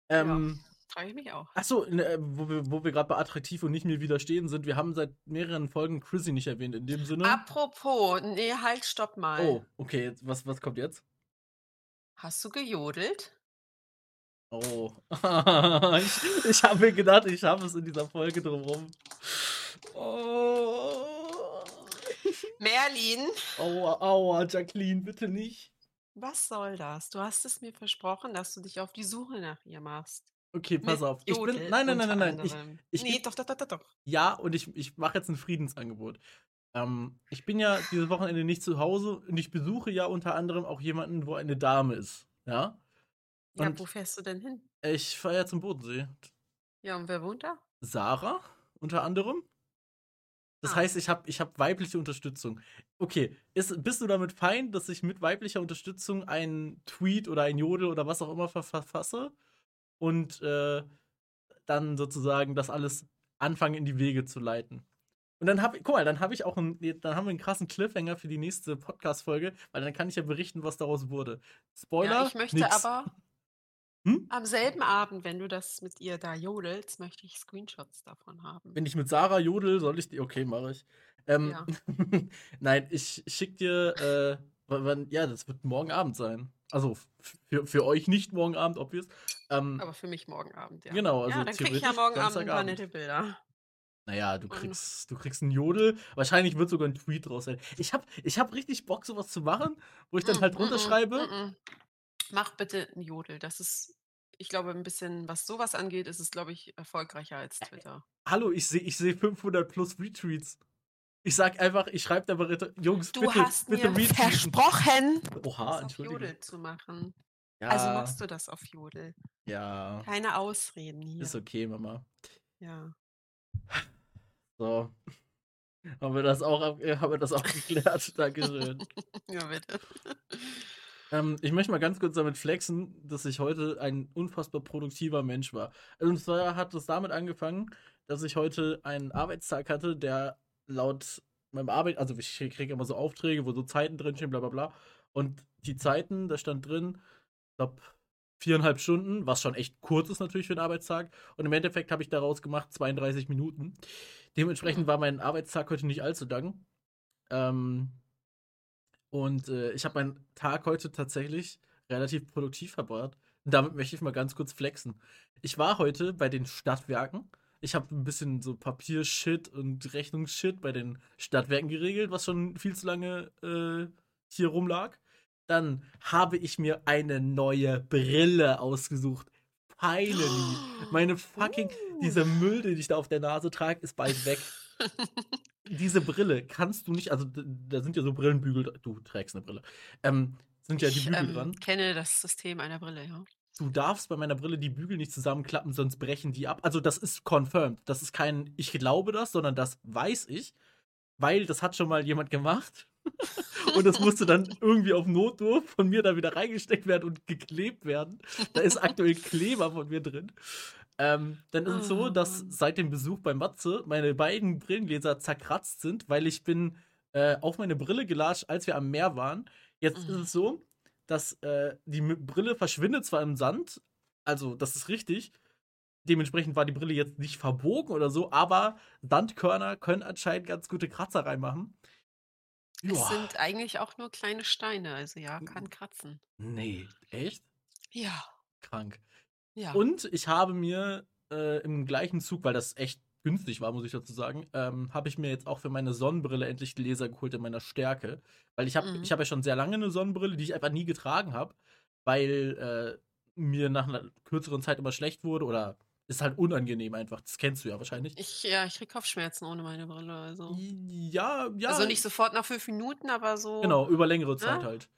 Ähm, Frage ich mich auch. Achso, ne, wo wir, wo wir gerade bei attraktiv und nicht mir widerstehen sind, wir haben seit mehreren Folgen Chrissy nicht erwähnt. In dem Sinne. Apropos, nee, halt, stopp mal. Oh, okay, jetzt, was, was kommt jetzt? Hast du gejodelt? Oh. ich ich habe mir gedacht, ich habe es in dieser Folge drumherum. Oh. Merlin, Aua, aua, Jacqueline, bitte nicht. was soll das? Du hast es mir versprochen, dass du dich auf die Suche nach ihr machst. Okay, pass auf. Ich bin. Nein, nein, nein, nein, nein. Ich, ich nee, doch, doch, doch, doch, ja, und ich, ich mache jetzt ein Friedensangebot. Ähm, ich bin ja dieses Wochenende nicht zu Hause und ich besuche ja unter anderem auch jemanden, wo eine Dame ist. Ja? Ja, Und- wo fährst du denn hin? Ich fahre ja zum Bodensee. Ja, und wer wohnt da? Sarah unter anderem. Das Ah. heißt, ich habe ich hab weibliche Unterstützung. Okay, ist, bist du damit fein, dass ich mit weiblicher Unterstützung einen Tweet oder ein Jodel oder was auch immer ver- verfasse und äh, dann sozusagen das alles anfange in die Wege zu leiten? Und dann habe guck mal, dann habe ich auch einen, dann haben wir einen krassen Cliffhanger für die nächste Podcast-Folge, weil dann kann ich ja berichten, was daraus wurde. Spoiler. ja, ich möchte nix. aber Hm? am selben Abend, wenn du das mit ihr da jodelst, möchte ich Screenshots davon haben. Wenn ich mit Sarah jodel, soll ich die. Okay, mache ich. Ähm, Ja. Nein, ich schick dir. Äh, wann, ja, das wird morgen Abend sein. Also für, für euch nicht morgen Abend, obvious. Ähm, Aber für mich morgen Abend, ja. Genau, also ja, dann kriege ich ja morgen Abend ein paar nette Bilder. naja, du kriegst, du kriegst einen Jodel. Wahrscheinlich wird sogar ein Tweet draus sein. Ich hab, ich hab richtig Bock, sowas zu machen, wo ich dann Mm, halt mm, mm, runterschreibe. Mach bitte ein Jodel. Das ist, ich glaube, ein bisschen, was sowas angeht, ist es, glaube ich, erfolgreicher als Twitter. Hallo, ich sehe ich seh 500 plus Retweets. Ich sag einfach, ich schreibe da mal, Jungs, Du bitte, hast bitte mir versprochen, Oha, das auf. Jodel zu machen. Ja, Also machst du das auf Jodel. ja, Keine Ausreden hier. ist okay, Mama. Ja. So. Haben wir das auch, äh, haben wir das auch geklärt? Dankeschön. ja, bitte. ähm, ich möchte mal ganz kurz damit flexen, dass ich heute ein unfassbar produktiver Mensch war. Und zwar hat es damit angefangen, dass ich heute einen Arbeitstag hatte, der laut meinem Arbeit, also ich kriege immer so Aufträge, wo so Zeiten drinstehen, bla bla bla. Und die Zeiten, da stand drin, ich glaube, viereinhalb Stunden, was schon echt kurz ist natürlich für einen Arbeitstag. Und im Endeffekt habe ich daraus gemacht 32 Minuten. Dementsprechend war mein Arbeitstag heute nicht allzu lang. Ähm, und äh, ich habe meinen Tag heute tatsächlich relativ produktiv verbracht. Und damit möchte ich mal ganz kurz flexen. Ich war heute bei den Stadtwerken. Ich habe ein bisschen so Papiershit und Rechnungsshit bei den Stadtwerken geregelt, was schon viel zu lange äh, hier rumlag. Dann habe ich mir eine neue Brille ausgesucht. Finally. Meine fucking, Uh. dieser Müll, den ich da auf der Nase trage, ist bald weg. Diese Brille kannst du nicht, also da sind ja so Brillenbügel, du trägst eine Brille, ähm, sind ja die ich Bügel ähm, dran. kenne das System einer Brille, ja. Du darfst bei meiner Brille die Bügel nicht zusammenklappen, sonst brechen die ab. Also das ist confirmed. Das ist kein, ich glaube das, sondern das weiß ich, weil das hat schon mal jemand gemacht. und das musste dann irgendwie auf Notdurf von mir da wieder reingesteckt werden und geklebt werden. Da ist aktuell Kleber von mir drin. Ähm, dann ist es so, Oh, dass seit dem Besuch bei Matze meine beiden Brillengläser zerkratzt sind, weil ich bin äh, auf meine Brille gelatscht, als wir am Meer waren. Jetzt ist Mhm. es so, dass äh, die Brille verschwindet zwar im Sand, also das ist richtig. Dementsprechend war die Brille jetzt nicht verbogen oder so, aber Sandkörner können anscheinend ganz gute Kratzer reinmachen. Es Joa. sind eigentlich auch nur kleine Steine, also ja, kann kratzen. Nee, echt? Ja, Krank. ja. Und ich habe mir äh, im gleichen Zug, weil das echt günstig war, muss ich dazu sagen, ähm, habe ich mir jetzt auch für meine Sonnenbrille endlich Gläser geholt in meiner Stärke. Weil ich habe Mhm. ich hab ja schon sehr lange eine Sonnenbrille, die ich einfach nie getragen habe, weil äh, mir nach einer kürzeren Zeit immer schlecht wurde oder ist halt unangenehm einfach. Das kennst du ja wahrscheinlich. Ich, ja, ich krieg Kopfschmerzen ohne meine Brille, also. Ja, ja. Also nicht sofort nach fünf Minuten, aber so. Genau, über längere Zeit Ja. halt.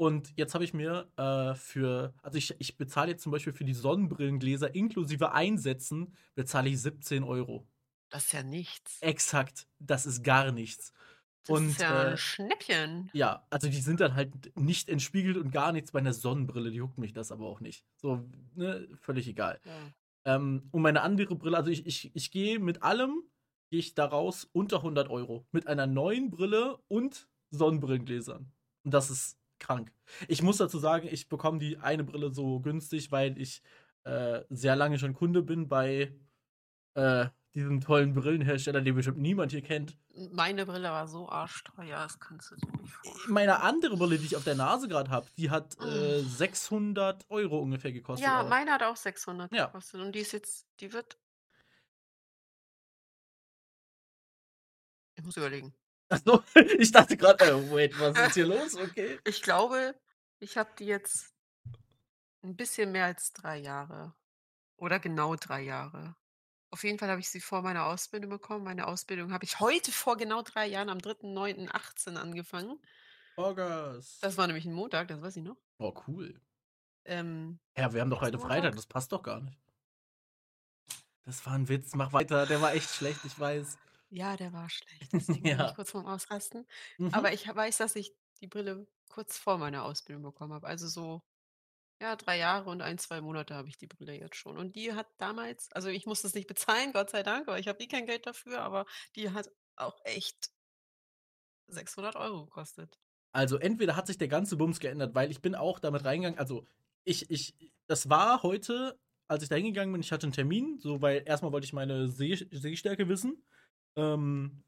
Und jetzt habe ich mir äh, für, also ich, ich bezahle jetzt zum Beispiel für die Sonnenbrillengläser inklusive Einsätzen, bezahle ich 17 Euro. Das ist ja nichts. Exakt, das ist gar nichts. Das und, ist ja äh, ein Schnäppchen. Ja, also die sind dann halt nicht entspiegelt und gar nichts. Bei einer Sonnenbrille, die juckt mich das aber auch nicht. So, ne, völlig egal. Ja. Ähm, und meine andere Brille, also ich, ich, ich gehe mit allem, gehe ich da raus unter 100 Euro. Mit einer neuen Brille und Sonnenbrillengläsern. Und das ist krank. Ich muss dazu sagen, ich bekomme die eine Brille so günstig, weil ich äh, sehr lange schon Kunde bin bei äh, diesem tollen Brillenhersteller, den bestimmt niemand hier kennt. Meine Brille war so arschteuer, das kannst du dir nicht vorstellen. Meine andere Brille, die ich auf der Nase gerade habe, die hat äh, Mm. 600 Euro ungefähr gekostet. Ja, auch. meine hat auch 600 Ja. gekostet und die ist jetzt, die wird. Ich muss überlegen. Achso, ich dachte gerade, äh, wait, was ist hier los? Okay. Ich glaube, ich habe die jetzt ein bisschen mehr als drei Jahre. Oder genau drei Jahre. Auf jeden Fall habe ich sie vor meiner Ausbildung bekommen. Meine Ausbildung habe ich heute vor genau drei Jahren am 3.9.18 angefangen. August. Das war nämlich ein Montag, das weiß ich noch. oh, cool. Ähm, Ja, wir haben doch heute Montag? Freitag, das passt doch gar nicht. Das war ein Witz, mach weiter. Der war echt schlecht, ich weiß. Ja, der war schlecht. Deswegen bin Ja. ich kurz vorm Ausrasten. Mhm. Aber ich weiß, dass ich die Brille kurz vor meiner Ausbildung bekommen habe. Also so, ja, drei Jahre und ein, zwei Monate habe ich die Brille jetzt schon. Und die hat damals, also ich musste es nicht bezahlen, Gott sei Dank, weil ich habe eh kein Geld dafür, aber die hat auch echt 600 Euro gekostet. Also entweder hat sich der ganze Bums geändert, weil ich bin auch damit reingegangen, also ich, ich, das war heute, als ich da hingegangen bin, ich hatte einen Termin, so, weil erstmal wollte ich meine Seh Sehstärke wissen. Ähm,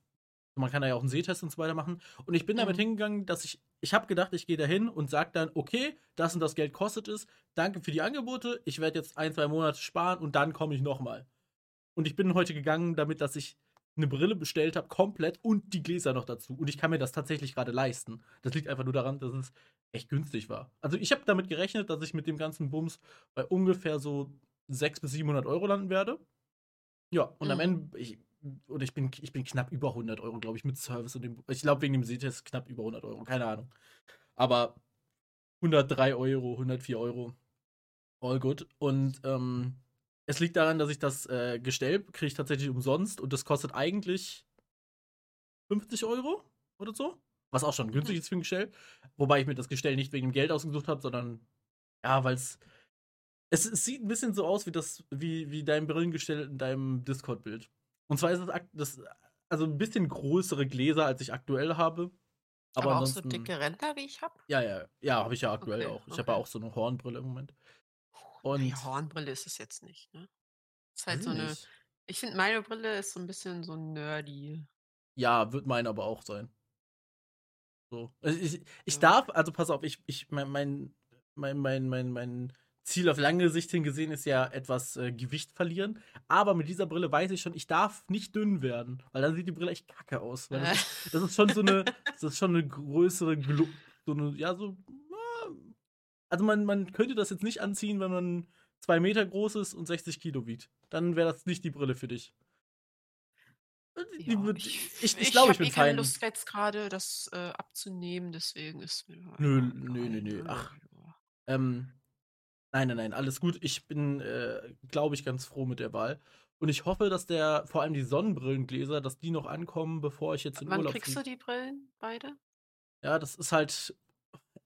man kann da ja auch einen Sehtest und so weiter machen. Und ich bin damit Mhm. hingegangen, dass ich, ich habe gedacht, ich gehe da hin und sage dann, okay, das und das Geld kostet es, danke für die Angebote, ich werde jetzt ein, zwei Monate sparen und dann komme ich nochmal. Und ich bin heute gegangen damit, dass ich eine Brille bestellt habe, komplett und die Gläser noch dazu. Und ich kann mir das tatsächlich gerade leisten. Das liegt einfach nur daran, dass es echt günstig war. Also ich habe damit gerechnet, dass ich mit dem ganzen Bums bei ungefähr so 600 bis 700 Euro landen werde. Ja, und am Mhm. Ende, ich, und ich bin, ich bin knapp über 100 Euro, glaube ich, mit Service und dem, ich glaube wegen dem Sehtest knapp über 100 Euro, keine Ahnung. Aber 103 Euro, 104 Euro, all good. Und ähm, es liegt daran, dass ich das äh, Gestell kriege ich tatsächlich umsonst und das kostet eigentlich 50 Euro oder so. Was auch schon günstig ist für ein Gestell. Wobei ich mir das Gestell nicht wegen dem Geld ausgesucht habe, sondern ja, weil es. Es sieht ein bisschen so aus wie das, wie, wie dein Brillengestell in deinem Discord-Bild. Und zwar ist es das, also ein bisschen größere Gläser, als ich aktuell habe. Aber, Aber, auch so dicke Ränder, wie ich habe. Ja, ja, ja, habe ich ja aktuell Okay, auch. Ich habe ja okay. auch so eine Hornbrille im Moment. Und die Hornbrille ist es jetzt nicht, ne? Ist halt so ich eine. nicht. Ich finde, meine Brille ist so ein bisschen so nerdy. Ja, wird meine aber auch sein. So. Also Ich, ich Ja. darf, also pass auf, ich, ich, mein, mein, mein, mein, mein, mein Ziel auf lange Sicht hingesehen ist ja etwas äh, Gewicht verlieren. Aber mit dieser Brille weiß ich schon, ich darf nicht dünn werden, weil dann sieht die Brille echt kacke aus. Weil das, ist, das ist schon so eine, das ist schon eine größere, Glu so eine, ja, so. ah, Also man, man könnte das jetzt nicht anziehen, wenn man zwei Meter groß ist und 60 Kilo wiegt. Dann wäre das nicht die Brille für dich. Ja, wird- ich ich, ich ich glaube, ich habe bin eh keine fein. Lust jetzt gerade, das äh, abzunehmen, deswegen ist mir. Nö, nö, nö, nö. Ach. Ähm, nein, nein, nein, alles gut. Ich bin, äh, glaube ich, ganz froh mit der Wahl. Und ich hoffe, dass der, vor allem die Sonnenbrillengläser, dass die noch ankommen, bevor ich jetzt in Wann Urlaub kriegst du die Brillen beide? Ja, das ist halt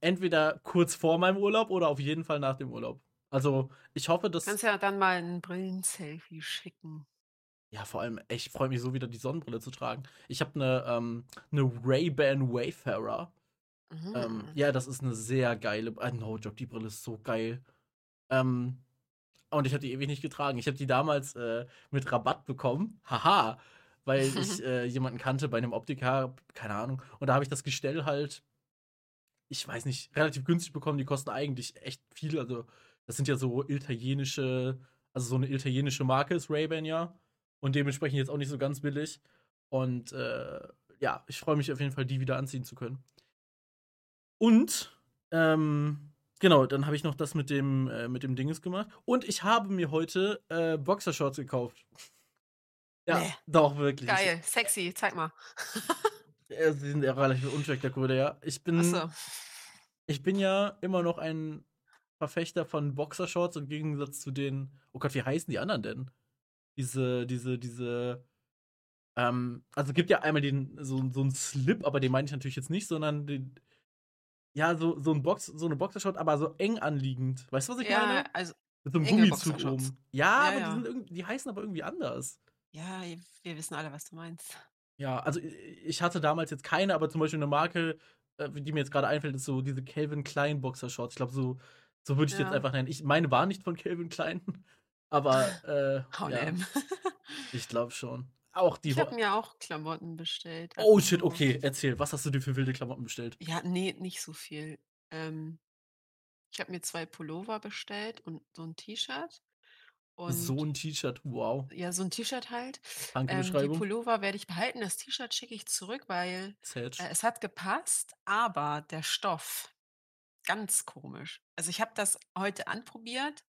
entweder kurz vor meinem Urlaub oder auf jeden Fall nach dem Urlaub. Also, ich hoffe, dass. Du kannst ja dann mal ein Brillen-Selfie schicken. Ja, vor allem, ich freue mich so wieder, die Sonnenbrille zu tragen. Ich habe eine, ähm, eine Ray-Ban Wayfarer. Ähm, Mhm. ja, das ist eine sehr geile. Äh, no joke, die Brille ist so geil. Ähm, und ich habe die ewig nicht getragen. Ich habe die damals äh, mit Rabatt bekommen. Haha. weil ich äh, jemanden kannte bei einem Optiker, keine Ahnung. Und da habe ich das Gestell halt, ich weiß nicht, relativ günstig bekommen. Die kosten eigentlich echt viel. Also, das sind ja so italienische, also so eine italienische Marke ist Ray-Ban ja. Und dementsprechend jetzt auch nicht so ganz billig. Und äh, ja, ich freue mich auf jeden Fall, die wieder anziehen zu können. Und, ähm, genau, dann habe ich noch das mit dem, äh, mit dem Dinges gemacht. Und ich habe mir heute äh, Boxershorts gekauft. ja, Nee. doch, wirklich. Geil, sexy, zeig mal. Ja, sie sind ja relativ unspektakulär, ja. Ich bin, Achso. ich bin ja immer noch ein Verfechter von Boxershorts im Gegensatz zu den, oh Gott, wie heißen die anderen denn? Diese, diese, diese, ähm, also es gibt ja einmal den, so, so einen Slip, aber den meine ich natürlich jetzt nicht, sondern den, ja, so, so ein Box, so eine Boxershort, aber so eng anliegend. Weißt du, was ich Ja, meine? also, Mit so einem Gummizug oben. Ja, Ja, aber ja. Die, die heißen aber irgendwie anders. ja, wir wissen alle, was du meinst. Ja, also ich hatte damals jetzt keine, aber zum Beispiel eine Marke, äh, die mir jetzt gerade einfällt, ist so diese Calvin Klein Boxershorts. Ich glaube, so, so würde ich die jetzt Ja. einfach nennen. Ich meine, war nicht von Calvin Klein, aber äh, ja, ich glaube schon. Auch die. Ich habe mir auch Klamotten bestellt. oh also shit, so- okay, erzähl. Was hast du dir für wilde Klamotten bestellt? Ja, nee, nicht so viel. Ähm, ich habe mir zwei Pullover bestellt und so ein T-Shirt. Und So ein T-Shirt, wow. ja, so ein T-Shirt halt. Danke, Ähm, die. Pullover werde ich behalten. Das T-Shirt schicke ich zurück, weil äh, es hat gepasst, aber der Stoff, ganz komisch. Also ich habe das heute anprobiert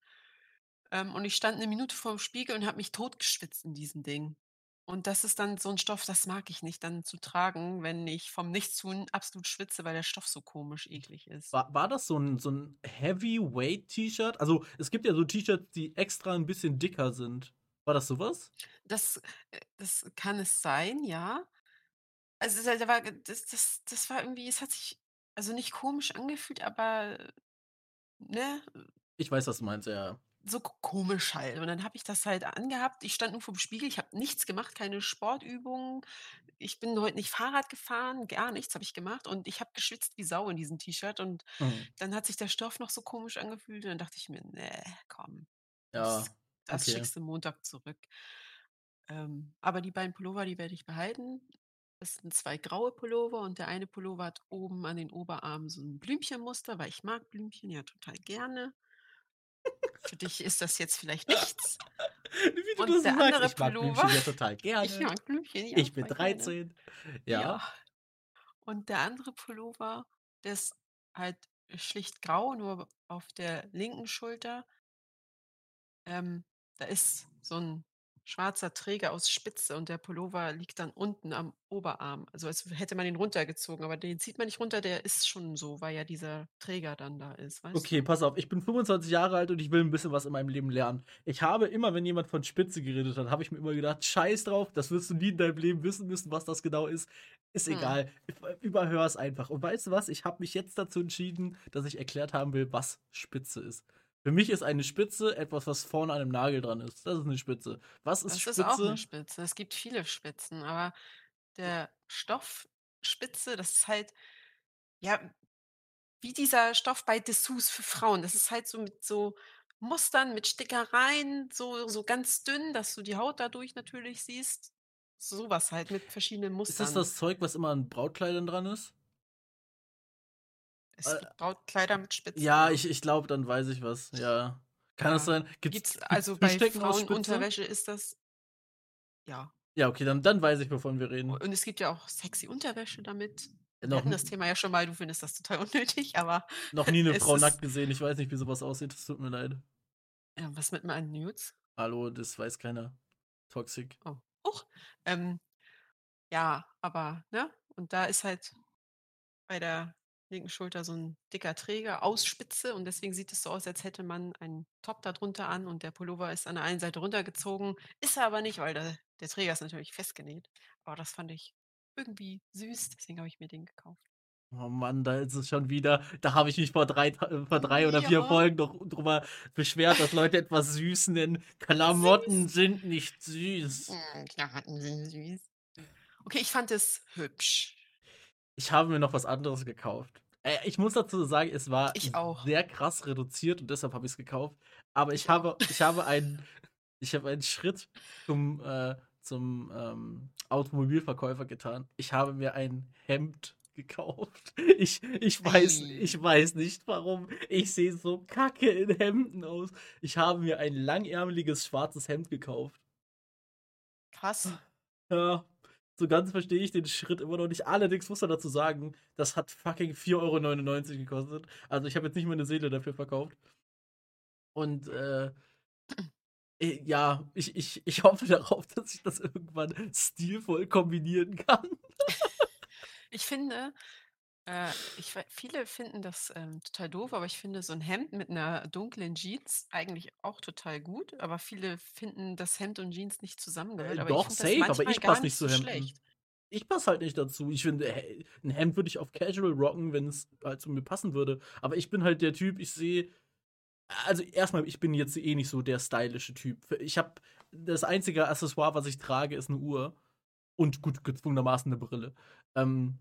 ähm, und ich stand eine Minute vor dem Spiegel und habe mich totgeschwitzt in diesem Ding. Und das ist dann so ein Stoff, das mag ich nicht dann zu tragen, wenn ich vom Nichtstun absolut schwitze, weil der Stoff so komisch eklig ist. War, war das so ein, so ein Heavyweight-T-Shirt? Also, es gibt ja so T-Shirts, die extra ein bisschen dicker sind. War das sowas? Das, äh, das kann es sein, ja. Also, da da war das das das war irgendwie es hat sich also nicht komisch angefühlt, aber, ne, Ich weiß, was du meinst, ja. So ko komisch halt. Und dann habe ich das halt angehabt. Ich stand nur vorm Spiegel, ich habe nichts gemacht, keine Sportübungen. Ich bin heute nicht Fahrrad gefahren, gar nichts habe ich gemacht und ich habe geschwitzt wie Sau in diesem T-Shirt und Mhm. dann hat sich der Stoff noch so komisch angefühlt und dann dachte ich mir: „Ne, komm, Ja, das das okay. schickst du Montag zurück.“ Ähm, aber die beiden Pullover, die werde ich behalten. Das sind 2 graue Pullover und der eine Pullover hat oben an den Oberarmen so 'n Blümchenmuster, weil ich mag Blümchen ja total gerne. Für dich ist das jetzt vielleicht nichts. Wie du Und das der sagst, andere ich mag Pullover Blümchen ja total ich gerne. mag Blümchen, ja, Ich bin voll gerne. 13. Ja. Ja. Und der andere Pullover, der ist halt schlicht grau, nur auf der linken Schulter ähm, da ist so 'n schwarzer Träger aus Spitze und der Pullover liegt dann unten am Oberarm. Also, als hätte man ihn runtergezogen, aber den zieht man nicht runter, der ist schon so, weil ja dieser Träger dann da ist, weißt Okay, du? pass auf, ich bin 25 Jahre alt und ich will ein bisschen was in meinem Leben lernen. Ich habe immer, wenn jemand von Spitze geredet hat, habe ich mir immer gedacht, scheiß drauf, das wirst du nie in deinem Leben wissen müssen, was das genau ist. Ist Mhm. egal. Überhör es einfach. Und weißt du was? Ich habe mich jetzt dazu entschieden, dass ich erklärt haben will, was Spitze ist. Für mich ist eine Spitze etwas, was vorne an einem Nagel dran ist. Das ist eine Spitze. Was ist Das Spitze? ist auch 'ne Spitze. Es gibt viele Spitzen, aber der Stoff Spitze, das ist halt, ja, wie dieser Stoff bei Dessous für Frauen. Das ist halt so mit so Mustern, mit Stickereien, so so ganz dünn, dass du die Haut dadurch natürlich siehst. So was halt mit verschiedenen Ist das Mustern. das Zeug, was immer an Brautkleidern dran ist? Es Äh, gibt Brautkleider mit Spitzen, Ja, ich, ich glaube, dann weiß ich was. Ja. Kann das Ja. sein? Gibt's, Gibt's also bei? Frauenunterwäsche ist das ja. Ja, okay, dann, dann weiß ich, wovon wir reden. Und es gibt ja auch sexy Unterwäsche damit. Wir Noch, hatten das Thema ja schon mal, du findest das total unnötig, aber noch nie eine Frau nackt gesehen. Ich weiß nicht, wie sowas aussieht. Es tut mir leid. Ja, was mit meinen Nudes? Hallo, das weiß keiner. Toxic. Oh. Huch. Ähm, ja, aber, ne? Und da ist halt bei der linken Schulter so 'n dicker Träger aus Spitze und deswegen sieht es so aus, als hätte man einen Top da drunter an und der Pullover ist an der einen Seite runtergezogen. Ist er aber nicht, weil der der Träger ist natürlich festgenäht. Aber das fand ich irgendwie süß, deswegen habe ich mir den gekauft. Oh Mann, da ist es schon wieder. Da habe ich mich vor drei, äh, vor drei oder vier Ja. Folgen noch drüber beschwert, dass Leute etwas süß nennen. Klamotten Süß. sind nicht süß. Hm, Klamotten sind süß. Okay, ich fand es hübsch. Ich habe mir noch was anderes gekauft. Äh, ich muss dazu sagen, es war sehr krass reduziert und deshalb habe ich es gekauft. Aber ich, habe, ich habe einen, ich habe einen Schritt zum, äh, zum ähm, Automobilverkäufer getan. Ich habe mir ein Hemd gekauft. Ich, ich, weiß, Ei. ich weiß nicht warum. Ich sehe so kacke in Hemden aus. Ich habe mir ein langärmeliges schwarzes Hemd gekauft. Krass. Ja, so ganz verstehe ich den Schritt immer noch nicht. Allerdings muss man dazu sagen, das hat fucking 4,99 Euro gekostet. Also ich habe jetzt nicht meine Seele dafür verkauft. Und äh, äh, ja, ich, ich, ich hoffe darauf, dass ich das irgendwann stilvoll kombinieren kann. Ich finde, äh, ich, viele finden das ähm, total doof, aber ich finde so ein Hemd mit einer dunklen Jeans eigentlich auch total gut. Aber viele finden, dass Hemd und Jeans nicht zusammengehört. Äh, Aber doch, safe, aber ich passe nicht zu so Hemden. schlecht. Ich passe halt nicht dazu. Ich finde, ein Hemd würde ich auf Casual rocken, wenn es halt zu mir passen würde. Aber ich bin halt der Typ, ich sehe. Also, erstmal, ich bin jetzt eh nicht so der stylische Typ. Ich habe das einzige Accessoire, was ich trage, ist eine Uhr. Und gut, gezwungenermaßen eine Brille. Ähm,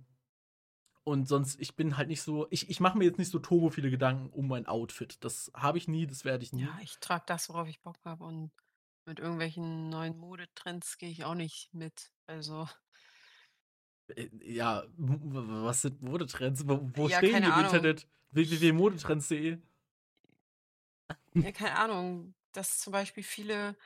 und sonst, ich bin halt nicht so. Ich, ich mache mir jetzt nicht so turbo viele Gedanken um mein Outfit. Das habe ich nie, das werde ich nie. Ja, ich trage das, worauf ich Bock habe. Und mit irgendwelchen neuen Modetrends gehe ich auch nicht mit. Also, Äh, Ja, was sind Modetrends? Wo, wo Ja, stehen die im Ahnung. Internet? www.modetrends.de ja, keine Ahnung, dass zum Beispiel viele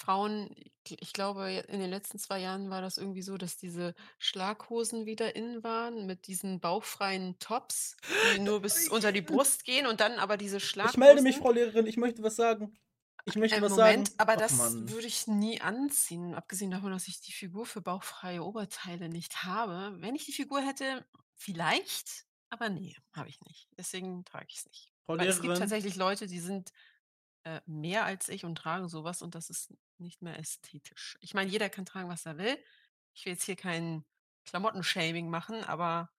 Frauen, ich glaube, in den letzten zwei Jahren war das irgendwie so, dass diese Schlaghosen wieder in waren mit diesen bauchfreien Tops, die nur bis unter die Brust gehen und dann aber diese Ich melde mich, Schlaghosen. Frau Lehrerin, ich möchte was sagen. Ich möchte Äh, was Moment, sagen. aber Ach, das Mann. würde ich nie anziehen, abgesehen davon, dass ich die Figur für bauchfreie Oberteile nicht habe. Wenn ich die Figur hätte, vielleicht, aber nee, habe ich nicht. Deswegen trage ich es nicht. Frau Weil es gibt Lehrerin, tatsächlich Leute, die sind äh, mehr als ich und tragen sowas und das ist nicht mehr ästhetisch. Ich meine, jeder kann tragen, was er will. Ich will jetzt hier kein Klamottenshaming machen, aber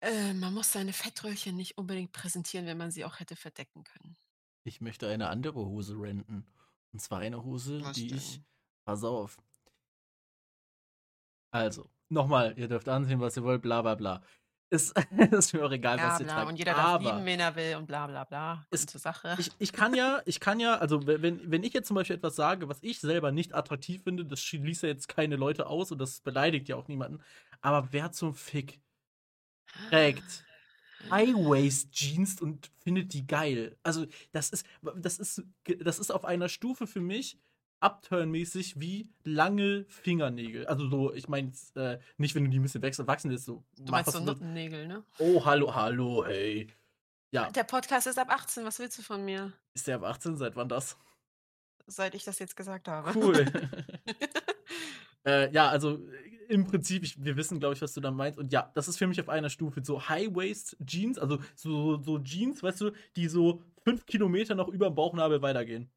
äh, man muss seine Fettröllchen nicht unbedingt präsentieren, wenn man sie auch hätte verdecken können. ich möchte eine andere Hose renten. Und zwar eine Hose, Was die ich. denn? Pass auf. Also, nochmal, ihr dürft ansehen, was ihr wollt, bla bla bla. Ist, ist mir auch egal, Bla was bla tragt. und jeder darf Aber lieben, wen er will und bla bla bla. Ist- zur Sache. ich, ich kann ja, ich kann ja, also we- wenn, wenn ich jetzt zum Beispiel etwas sage, was ich selber nicht attraktiv finde, das schließt ja jetzt keine Leute aus und das beleidigt ja auch niemanden. Aber wer zum Fick trägt High-Waist-Jeans und findet die geil? Also, das ist, das ist, das ist auf einer Stufe für mich Upturn-mäßig wie lange Fingernägel. Also so, ich meine, äh, nicht wenn du die ein bisschen wachsen ist so. Du meinst so. Nuttennägel, ne? Oh, hallo, hallo, hey. Ja, Der Podcast ist ab 18. Was willst du von mir? ist der ab 18? Seit wann das? Seit ich das jetzt gesagt habe. Cool. Äh, ja, also äh, im Prinzip, ich, wir wissen, glaube ich, was du da meinst. Und ja, das ist für mich auf einer Stufe. So High-Waist-Jeans, also so, so Jeans, weißt du, die so fünf Kilometer noch über dem Bauchnabel weitergehen.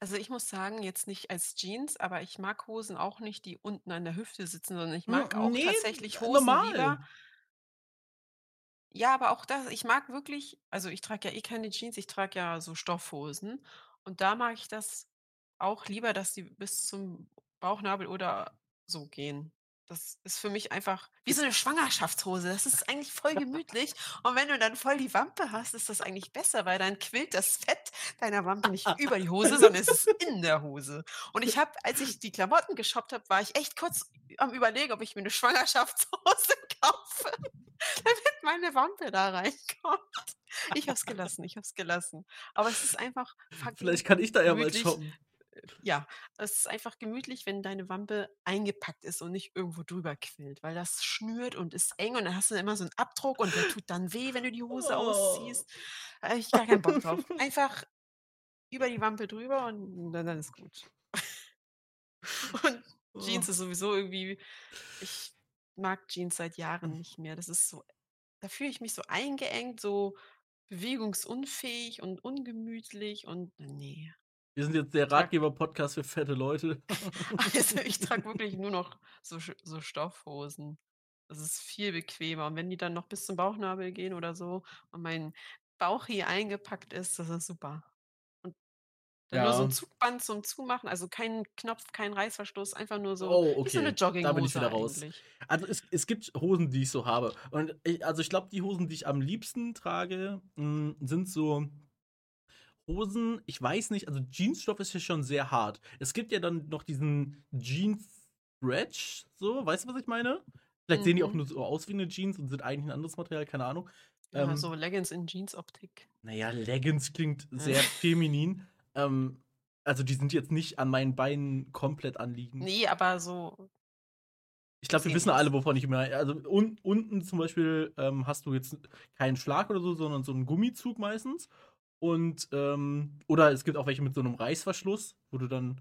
Also ich muss sagen, jetzt nicht als Jeans, aber ich mag Hosen auch nicht, die unten an der Hüfte sitzen, sondern ich mag auch nee, tatsächlich Hosen normal. lieber. Ja, aber auch das, ich mag wirklich, also ich trage ja eh keine Jeans, ich trage ja so Stoffhosen. Und da mag ich das auch lieber, dass die bis zum Bauchnabel oder so gehen. Das ist für mich einfach wie so eine Schwangerschaftshose. Das ist eigentlich voll gemütlich. Und wenn du dann voll die Wampe hast, ist das eigentlich besser, weil dann quillt das Fett deiner Wampe nicht über die Hose, sondern es ist in der Hose. Und ich habe, als ich die Klamotten geshoppt habe, war ich echt kurz am Überlegen, ob ich mir eine Schwangerschaftshose kaufe, damit meine Wampe da reinkommt. Ich habe es gelassen, ich habe es gelassen. Aber es ist einfach Vielleicht kann ich da ja mal gemütlich. shoppen. Ja, es ist einfach gemütlich, wenn deine Wampe eingepackt ist und nicht irgendwo drüber quillt, weil das schnürt und ist eng und dann hast du immer so einen Abdruck und der tut dann weh, wenn du die Hose Oh. ausziehst. Da habe ich gar keinen Bock drauf. Einfach über die Wampe drüber und dann, dann ist gut. Und Jeans Oh. ist sowieso irgendwie, ich mag Jeans seit Jahren nicht mehr. Das ist so, da fühle ich mich so eingeengt, so bewegungsunfähig und ungemütlich und nee. Wir sind jetzt der Ratgeber-Podcast für fette Leute. Also ich trage wirklich nur noch so, so Stoffhosen. Das ist viel bequemer. Und wenn die dann noch bis zum Bauchnabel gehen oder so und mein Bauch hier eingepackt ist, das ist super. Und dann nur so ein Ja. Zugband zum Zumachen, also kein Knopf, kein Reißverschluss, einfach nur so Oh, wie so eine okay. Da bin ich Jogginghose wieder raus. eigentlich. Also es, es gibt Hosen, die ich so habe. Und ich, also ich glaube, die Hosen, die ich am liebsten trage, mh, sind so Hosen, ich weiß nicht, also Jeansstoff ist ja schon sehr hart. Es gibt ja dann noch diesen Jeans-Stretch, so, weißt du, was ich meine? Vielleicht sehen die auch Mhm. nur so aus wie eine Jeans und sind eigentlich ein anderes Material, keine Ahnung. Ja, Ähm, so Leggings in Jeans-Optik. naja, Leggings klingt sehr feminin. Ähm, also die sind jetzt nicht an meinen Beinen komplett anliegend. Nee, aber so Ich glaube, wir wissen alle, wovon ich meine. Also un unten zum Beispiel ähm, hast du jetzt keinen Schlag oder so, sondern so einen Gummizug meistens. Und ähm, oder es gibt auch welche mit so einem Reißverschluss, wo du dann,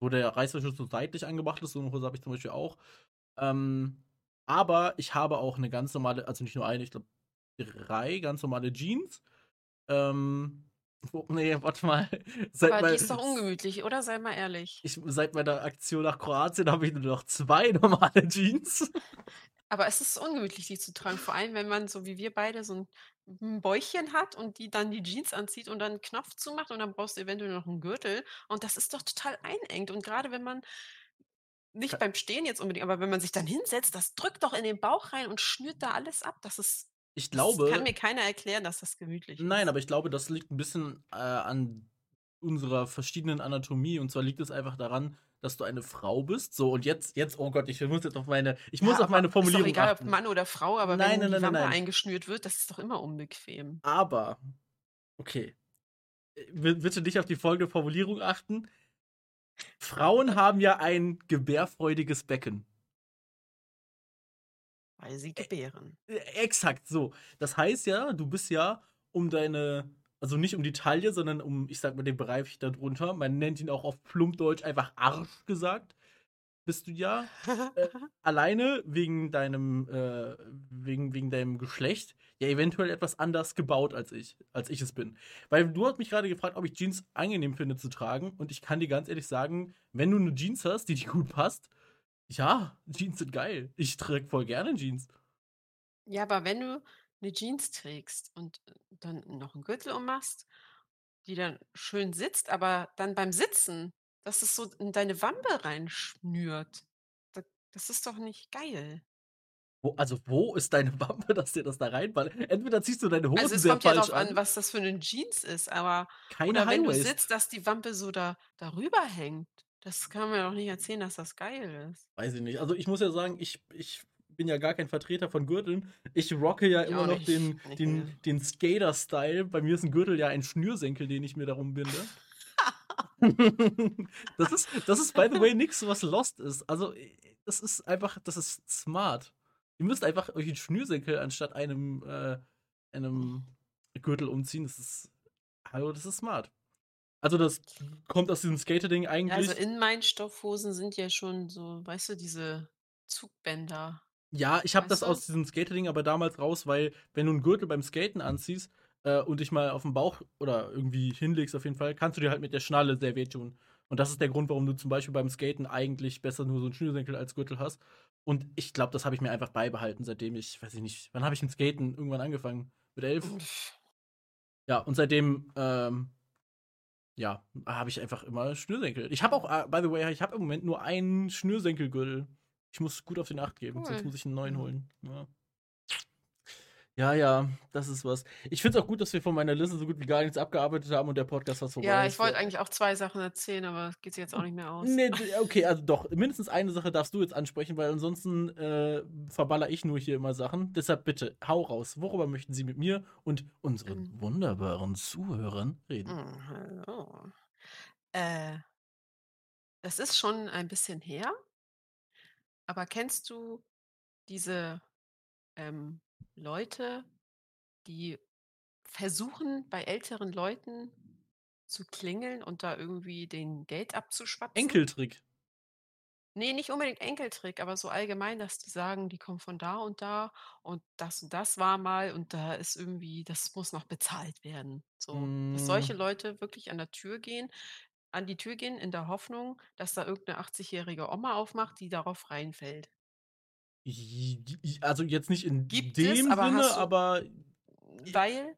wo der Reißverschluss so seitlich angebracht ist. So eine Hose habe ich zum Beispiel auch. Ähm, aber ich habe auch eine ganz normale, also nicht nur eine, ich glaube drei ganz normale Jeans. Ähm, wo, nee, warte mal. Seit aber mein- die ist doch ungemütlich, oder? Sei mal ehrlich. ich, seit meiner Aktion nach Kroatien habe ich nur noch zwei normale Jeans. Aber es ist ungemütlich, die zu tragen, vor allem, wenn man so wie wir beide so 'n 'n Bäuchchen hat und die dann die Jeans anzieht und dann 'n Knopf zumacht und dann brauchst du eventuell noch 'n Gürtel und das ist doch total einengt und grade wenn man nicht beim Stehen jetzt unbedingt, aber wenn man sich dann hinsetzt, das drückt doch in den Bauch rein und schnürt da alles ab. Das ist Ich das kann glaube mir keiner erklären, dass das gemütlich nein, ist. aber ich glaube, das liegt ein bisschen, äh, an unserer verschiedenen Anatomie. Und zwar liegt es einfach daran, dass du eine Frau bist. So, und jetzt jetzt oh Gott, ich muss jetzt auf meine ich muss Ja, auf meine aber ist doch Formulierung egal, ob achten. Mann oder Frau, aber Nein, wenn nein, die nein, nein, eingeschnürt wird, das ist doch immer unbequem. Aber okay. Äh, bi bitte nicht auf die folgende Formulierung achten. Frauen haben ja ein gebärfreudiges Becken. Weil sie gebären. Äh, exakt so. Das heißt ja, du bist ja um deine also nicht um die Taille, sondern um, ich sag mal, den Bereich darunter. Man nennt ihn auch auf Plumpdeutsch einfach Arsch gesagt. Bist du ja äh, alleine wegen deinem äh, wegen, wegen deinem Geschlecht ja eventuell etwas anders gebaut als ich, als ich es bin. Weil du hast mich gerade gefragt, ob ich Jeans angenehm finde zu tragen und ich kann dir ganz ehrlich sagen, wenn du eine Jeans hast, die dir gut passt, ja, Jeans sind geil. Ich trage voll gerne Jeans. Ja, aber wenn du 'ne Jeans trägst und, äh, dann noch 'n Gürtel ummachst, die dann schön sitzt, aber dann beim Sitzen, dass es so in deine Wampe reinschnürt, da das ist doch nicht geil. Wo also, wo ist deine Wampe, dass dir das da reinballert? Entweder ziehst du deine Also, Hosen es sehr kommt ja drauf an, an. was das für 'ne Jeans ist, aber Keine oder wenn du sitzt, dass die Wampe so da darüber hängt. Das kann man mir doch nicht erzählen, dass das geil ist. Weiß ich nicht. Also, ich muss ja sagen, ich ich bin ja gar kein Vertreter von Gürteln. Ich rocke ja Ich immer noch nicht. den Nicht den mehr. den Skater-Style. Bei mir ist 'n Gürtel ja ein Schnürsenkel, den ich mir darum binde. Das ist das ist by the way nix, was lost ist. Also, äh, das ist einfach das ist smart. Ihr müsst einfach euch 'n Schnürsenkel anstatt einem, äh einem Gürtel umziehen. Das ist hallo, das ist smart. Also, das kommt aus diesem Skater-Ding Ja, also, eigentlich in meinen Stoffhosen sind ja schon so, weißt du, diese Zugbänder. Ja, ich habe das du? aus diesem Skater-Ding aber damals raus, weil wenn du 'n Gürtel beim Skaten anziehst, äh, und dich mal auf'n Bauch oder irgendwie hinlegst auf jeden Fall, kannst du dir halt mit der Schnalle sehr wehtun. Und das ist der Grund, warum du zum Beispiel beim Skaten eigentlich besser nur so 'n Schnürsenkel als Gürtel hast. Und ich glaube, das habe ich mir einfach beibehalten, seitdem ich weiß ich nicht wann habe ich mit Skaten irgendwann angefangen? Mit 11? Ja, und seitdem, ähm, ja, habe ich einfach immer Schnürsenkel. Ich habe auch, äh, by the way, ich habe im Moment nur einen Schnürsenkelgürtel. Ich muss gut auf den Acht geben, sonst Cool. muss ich 'n neuen Mhm. holen. Ja. Ja, ja, das ist was. Ich finde es auch gut, dass wir von meiner Liste so gut wie gar nichts abgearbeitet haben und der Podcast fast vorbei Ja, ich wollte eigentlich auch 2 Sachen erzählen, aber es geht sich jetzt auch nicht mehr aus. Ne, d okay, also doch, mindestens eine Sache darfst du jetzt ansprechen, weil ansonsten, äh, verballere ich nur hier immer Sachen. Deshalb bitte, hau raus. Worüber möchten Sie mit mir und unseren Mhm. wunderbaren Zuhörern reden? Hm, hallo. Äh das ist schon ein bisschen her. Aber kennst du diese, ähm, Leute, die versuchen, bei älteren Leuten zu klingeln und da irgendwie denen Geld abzuschwatzen? Enkeltrick. Ne, nicht unbedingt Enkeltrick, aber so allgemein, dass die sagen, die kommen von da und da und das und das war mal und da ist irgendwie das muss noch bezahlt werden. So, dass solche. Leute wirklich an der Tür gehen an die Tür gehen in der Hoffnung, dass da irgend 'ne 80-jährige Oma aufmacht, die darauf reinfällt. Also, jetzt nicht in Gibt es, dem aber Sinne, aber weil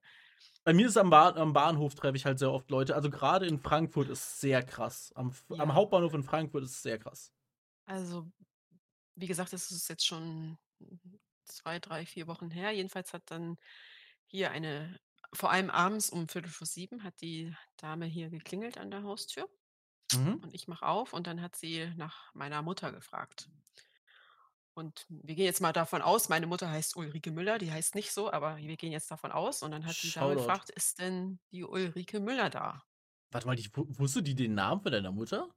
bei mir ist am Bahn am Bahnhof treffe ich halt sehr oft Leute. Also, grade in Frankfurt ist sehr krass. Am F am Ja. Hauptbahnhof in Frankfurt ist es sehr krass. Also, wie gesagt, das ist jetzt schon 2, 3, 4 Wochen her. Jedenfalls hat dann hier eine vor allem abends um Viertel vor sieben hat die Dame hier geklingelt an der Haustür Mhm. und ich mache auf und dann hat sie nach meiner Mutter gefragt. Und wir gehen jetzt mal davon aus, meine Mutter heißt Ulrike Müller, die heißt nicht so, aber wir gehen jetzt davon aus. Und dann hat die Dame gefragt: „Ist denn die Ulrike Müller da?“ Warte mal, wusste die den Namen von deiner Mutter?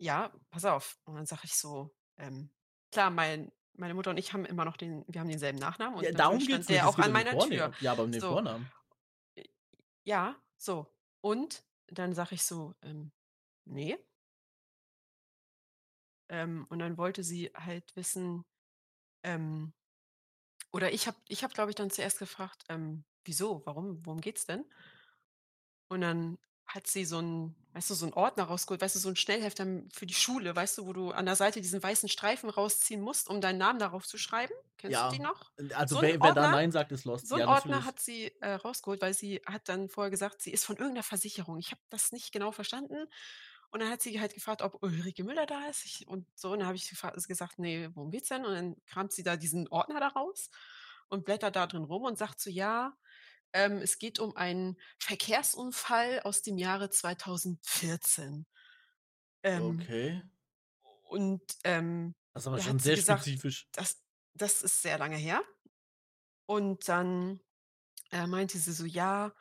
Ja, pass auf. Und dann sage ich so, ähm klar, mein meine Mutter und ich haben immer noch den wir haben denselben Nachnamen und Ja, darum stand der auch an meiner Tür. Ja, aber um den So, Vornamen. ja, so. Und dann sage ich so, ähm: „Ne.“ Ähm, und dann wollte sie halt wissen, ähm oder ich habe ich habe, glaube ich, dann zuerst gefragt, ähm: „Wieso? Warum? Worum geht's denn?“ Und dann hat sie so 'n weißt du, so 'n Ordner rausgeholt, weißt du, so 'n Schnellhefter für die Schule, weißt du, wo du an der Seite diesen weißen Streifen rausziehen musst, um deinen Namen darauf zu schreiben. Kennst du die Ja, noch? also So wer wer da Ordner nein sagt, ist lost. so 'n Ja, Ordner natürlich. hat sie, äh, rausgeholt, weil sie hat dann vorher gesagt, sie ist von irgend 'ner Versicherung. Ich habe das nicht genau verstanden. Und dann hat sie halt gefragt, ob Ulrike Müller da ist. Ich und so, und dann habe ich gefra gesagt: „Ne, worum geht's denn?“ Und dann kramt sie da diesen Ordner da raus und blättert da drin rum und sagt so: „Ja, ähm, es geht um einen Verkehrsunfall aus dem Jahre 2014.“ Ähm Okay. und, ähm, Das ist aber schon sehr gesagt, spezifisch. das das ist sehr lange her. Und dann, äh, meinte sie so: „Ja,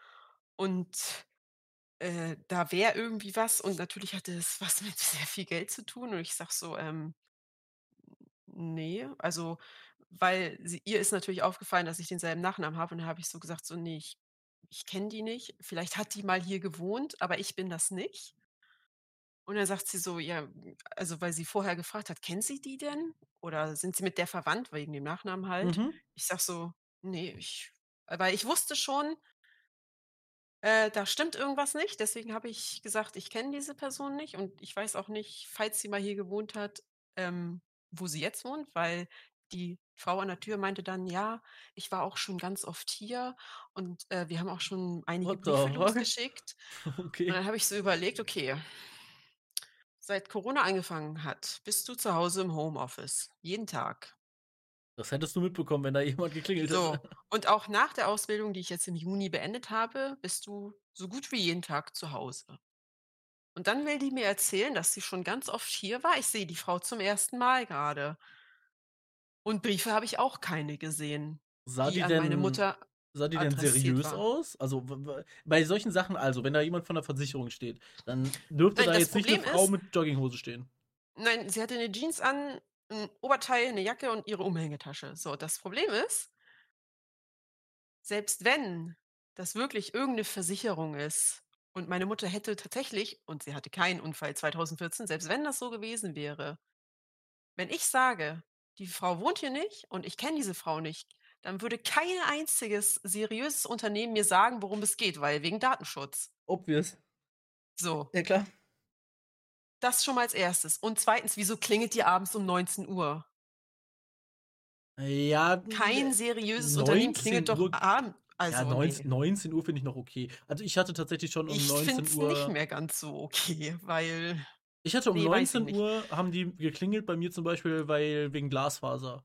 und, äh, da wäre irgendwie was.“ Und natürlich hatte es was mit sehr viel Geld zu tun. Und ich sage so, ähm: „Ne.“ Also, weil sie ihr ist natürlich aufgefallen, dass ich denselben Nachnamen habe. Und dann habe ich so gesagt so: „Ne, ich ich kenne die nicht. Vielleicht hat die mal hier gewohnt, aber ich bin das nicht.“ Und dann sagt sie so: „Ja, hm“ also, weil sie vorher gefragt hat: „Kennt sie die denn oder sind Sie mit der verwandt?“ Wegen dem Nachnamen halt. Mhm. Ich sage so: „Ne, ich“ weil ich wusste schon äh, da stimmt irgendwas nicht. Deswegen habe ich gesagt, ich kenne diese Person nicht und ich weiß auch nicht, falls sie mal hier gewohnt hat, ähm, wo sie jetzt wohnt, weil die Frau an der Tür meinte dann: „Ja, ich war auch schon ganz oft hier und, äh, wir haben auch schon einige Briefe losgeschickt.“ Und Okay. dann habe ich so überlegt: „Okay“ „seit Corona angefangen hat, bist du zu Hause im Homeoffice, jeden Tag?“ Das hättest du mitbekommen, wenn da jemand geklingelt hätte. So, und auch nach der Ausbildung, die ich jetzt im Juni beendet habe, bist du so gut wie jeden Tag zu Hause. Und dann will die mir erzählen, dass sie schon ganz oft hier war. Ich sehe die Frau zum 1. Mal grade. Und Briefe habe ich auch keine gesehen, Sah die die an meine denn Mutter sah die denn seriös war. aus? Also, bei solchen Sachen also, wenn da jemand von der Versicherung steht, dann dürfte Nein, da jetzt nicht 'ne Problem Frau ist mit Jogginghose stehen. nein, sie hatte 'ne Jeans an, 'n Oberteil, 'ne Jacke und ihre Umhängetasche. So, das Problem ist selbst wenn das wirklich irgend 'ne Versicherung ist und meine Mutter hätte tatsächlich und sie hatte keinen Unfall 2014, selbst wenn das so gewesen wäre wenn ich sage, die Frau wohnt hier nicht und ich kenne diese Frau nicht, dann würde kein einziges seriöses Unternehmen mir sagen, worum es geht, weil wegen Datenschutz. Obvious. So. Ja klar. Das schon mal als 1. Und 2., wieso klingelt die abends um 19:00? Ja, n Kein seriöses Unternehmen klingelt doch 19:00 abend ja, also, neunz ne. 19:00 finde ich noch okay. Also, ich hatte tatsächlich schon um Ich finde neunzehn es nicht Uhr mehr ganz so okay, weil Ich hatte um ne, neunzehn nicht. Uhr haben die geklingelt bei mir zum Beispiel, weil wegen Glasfaser.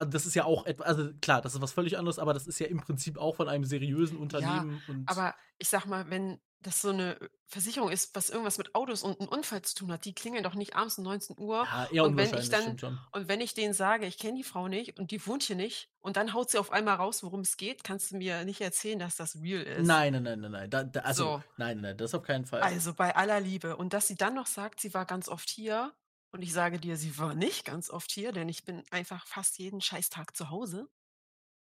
Also, das ist ja auch etwa also, klar, das ist was völlig anderes, aber das ist ja im Prinzip auch von einem seriösen Ja, Unternehmen und aber ich sage mal, wenn das so 'ne Versicherung ist, was irgendwas mit Autos und 'n Unfall zu tun hat, die klingeln doch nicht abends um 19:00. Ja, eher Und wenn ich dann und wenn ich denen sage, ich kenne die Frau nicht und die wohnt hier nicht und dann haut sie auf einmal raus, worum es geht, kannst du mir nicht erzählen, dass das real ist. Nein, nein, nein, nein, nein. Da da also, So. nein, nein, das auf keinen Fall. Also, bei aller Liebe. Und dass sie dann noch sagt, sie war ganz oft hier und ich sage dir, sie war nicht ganz oft hier, denn ich bin einfach fast jeden Scheißtag zu Hause.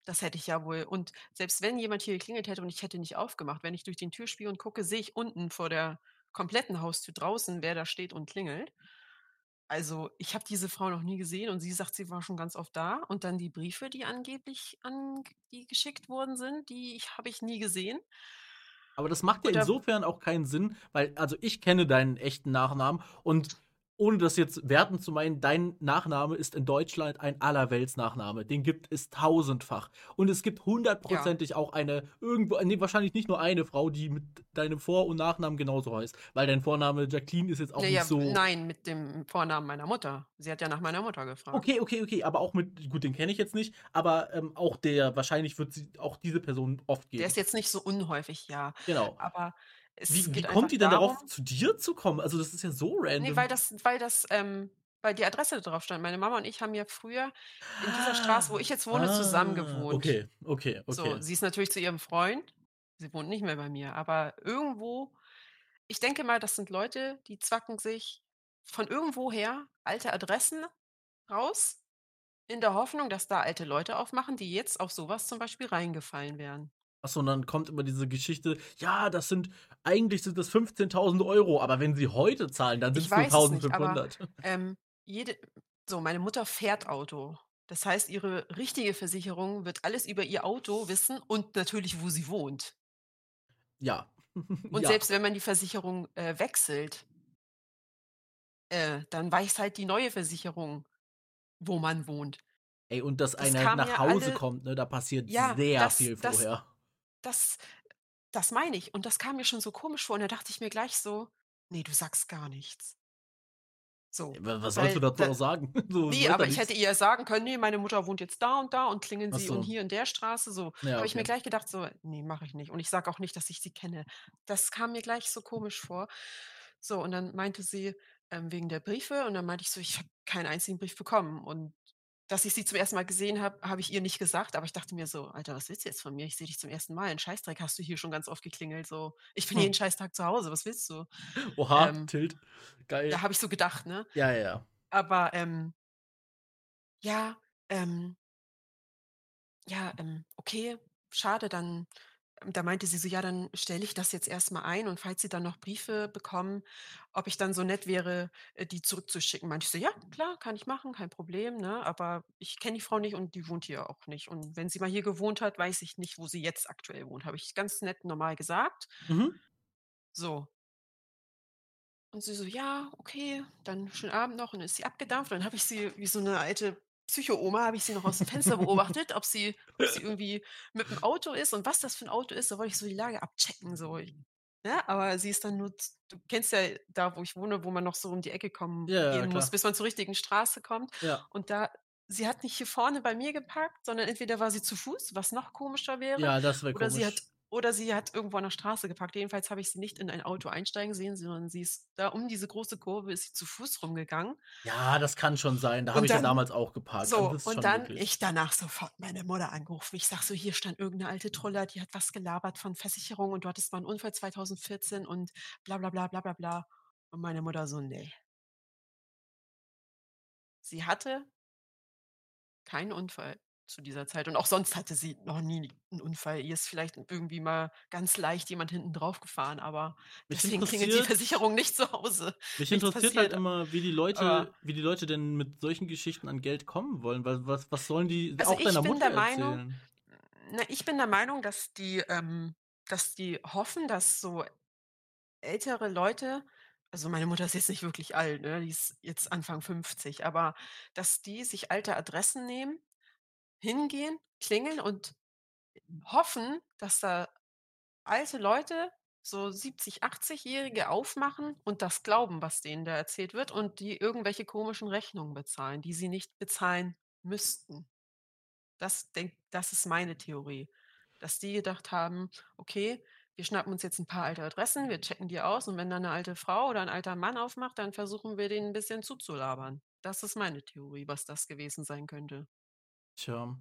Das hätte ich ja wohl und selbst wenn jemand hier geklingelt hätte und ich hätte nicht aufgemacht, wenn ich durch den Türspion gucke, sehe ich unten vor der kompletten Haustür draußen, wer da steht und klingelt. Also, ich habe diese Frau noch nie gesehen und sie sagt, sie war schon ganz oft da. Und dann die Briefe, die angeblich an die geschickt worden sind, die ich habe ich nie gesehen. Aber das macht ja insofern auch keinen Sinn, weil also, ich kenne deinen echten Nachnamen und ohne das jetzt werten zu meinen, dein Nachname ist in Deutschland ein Allerweltsnachname. Den gibt es tausendfach. Und es gibt hundertprozentig ja. auch eine, irgendwo, nee, wahrscheinlich nicht nur eine Frau, die mit deinem Vor- und Nachnamen genauso heißt. Weil dein Vorname Jacqueline ist jetzt auch naja, nicht so. Nein, mit dem Vornamen meiner Mutter. Sie hat ja nach meiner Mutter gefragt. Okay, okay, okay. Aber auch mit, gut, den kenne ich jetzt nicht, aber ähm, auch der, wahrscheinlich wird sie auch diese Person oft geben. Der ist jetzt nicht so unhäufig, ja. Genau. Aber wie, wie kommt die denn darum, darauf, zu dir zu kommen? Also, das ist ja so random. Nee, weil das, weil das, ähm, weil die Adresse drauf stand. Meine Mama und ich haben ja früher in dieser Straße, wo ich jetzt wohne, ah, zusammen gewohnt. Okay, okay, okay. So, sie ist natürlich zu ihrem Freund. Sie wohnt nicht mehr bei mir, aber irgendwo, ich denke mal, das sind Leute, die zwacken sich von irgendwoher alte Adressen raus, in der Hoffnung, dass da alte Leute aufmachen, die jetzt auf sowas zum Beispiel reingefallen wären. Achso, und dann kommt immer diese Geschichte, ja, das sind, eigentlich sind das 15.000 Euro, aber wenn sie heute zahlen, dann sind es nur 1.500. Ähm, jede, so, meine Mutter fährt Auto. Das heißt, ihre richtige Versicherung wird alles über ihr Auto wissen und natürlich, wo sie wohnt. Ja. Und ja. selbst wenn man die Versicherung äh, wechselt, äh, dann weiß halt die neue Versicherung, wo man wohnt. Ey, und dass das einer nach Hause alle, kommt, ne, da passiert ja, sehr das, viel vorher. Das, das das meine ich. Und das kam mir schon so komisch vor. Und da dachte ich mir gleich so: „Ne, du sagst gar nichts.“ So, was sollst du dazu da sagen? So, ne, aber ich hätte ihr sagen können: „Ne, meine Mutter wohnt jetzt da und da und klingeln Sie und hier in der Straße“, so. Ja, Habe ich mir gleich gedacht so: „Ne, mache ich nicht.“ Und ich sage auch nicht, dass ich sie kenne. Das kam mir gleich so komisch vor. So, und dann meinte sie, ähm, wegen der Briefe und dann meinte ich so: „Ich habe keinen einzigen Brief bekommen.“ Und dass ich sie zum ersten Mal gesehen habe, habe ich ihr nicht gesagt, aber ich dachte mir so: „Alter, was willst du jetzt von mir? Ich sehe dich zum ersten Mal. 'N Scheißdreck hast du hier schon ganz oft geklingelt, so. Ich bin hm. jeden Scheißtag zu Hause, was willst du?“ Oha, ähm, Tilt. Geil. Da habe ich so gedacht, ne? Ja, ja, ja. Aber, ähm ja, ähm ja, ähm, okay, schade, dann da meinte sie so: „Ja, dann stelle ich das jetzt erst mal ein und falls Sie dann noch Briefe bekommen, ob ich dann so nett wäre, äh, die zurückzuschicken.“ Meinte ich so: „Ja, klar, kann ich machen, kein Problem, ne? Aber ich kenne die Frau nicht und die wohnt hier auch nicht. Und wenn sie mal hier gewohnt hat, weiß ich nicht, wo sie jetzt aktuell wohnt.“ Habe ich ganz nett normal gesagt. Mhm. So. Und sie so: „Ja, okay, dann schönen Abend noch.“ Und dann ist sie abgedampft. Dann habe ich sie wie so eine alte Psycho-Oma habe ich sie noch aus dem Fenster beobachtet, ob sie ob sie irgendwie mit dem Auto ist und was das für ein Auto ist. Da wollte ich so die Lage abchecken, so. Ne? Aber sie ist dann nur du kennst ja da, wo ich wohne, wo man noch so um die Ecke kommen Ja, gehen muss, bis man zur richtigen Straße kommt. Ja. Und da sie hat nicht hier vorne bei mir geparkt, sondern entweder war sie zu Fuß, was noch komischer wäre, Ja, das wäre oder sie hat oder sie hat irgendwo an der Straße geparkt. Jedenfalls habe ich sie nicht in ein Auto einsteigen sehen, sondern sie ist da um diese große Kurve ist sie zu Fuß rumgegangen. Ja, das kann schon sein. Da habe ich ja damals auch geparkt. So, und dann wirklich. ich danach sofort meine Mutter angerufen. Ich sage so, hier stand irgendeine alte Troller, die hat was gelabert von Versicherung und du hattest mal einen Unfall 2014 und bla bla bla bla bla bla. Und meine Mutter so, nee. Sie hatte keinen Unfall zu dieser Zeit. Und auch sonst hatte sie noch nie einen Unfall. Ihr ist vielleicht irgendwie mal ganz leicht jemand hinten drauf gefahren, aber mich deswegen klingelt die Versicherung nicht zu Hause. Mich Nichts interessiert halt immer, wie die Leute, aber, wie die Leute denn mit solchen Geschichten an Geld kommen wollen. Weil was, was sollen die also auch deiner Mutter Meinung, erzählen? Na, ich bin der Meinung, dass die, ähm, dass die hoffen, dass so ältere Leute also meine Mutter ist jetzt nicht wirklich alt, ne? Die ist jetzt Anfang 50, aber dass die sich alte Adressen nehmen hingehen, klingeln und hoffen, dass da alte Leute, so 70, 80-Jährige aufmachen und das glauben, was denen da erzählt wird und die irgendwelche komischen Rechnungen bezahlen, die sie nicht bezahlen müssten. Das denk das ist meine Theorie, dass die gedacht haben: „Okay, wir schnappen uns jetzt ein paar alte Adressen, wir checken die aus und wenn da eine alte Frau oder ein alter Mann aufmacht, dann versuchen wir den ein bisschen zuzulabern.“ Das ist meine Theorie, was das gewesen sein könnte. Tja.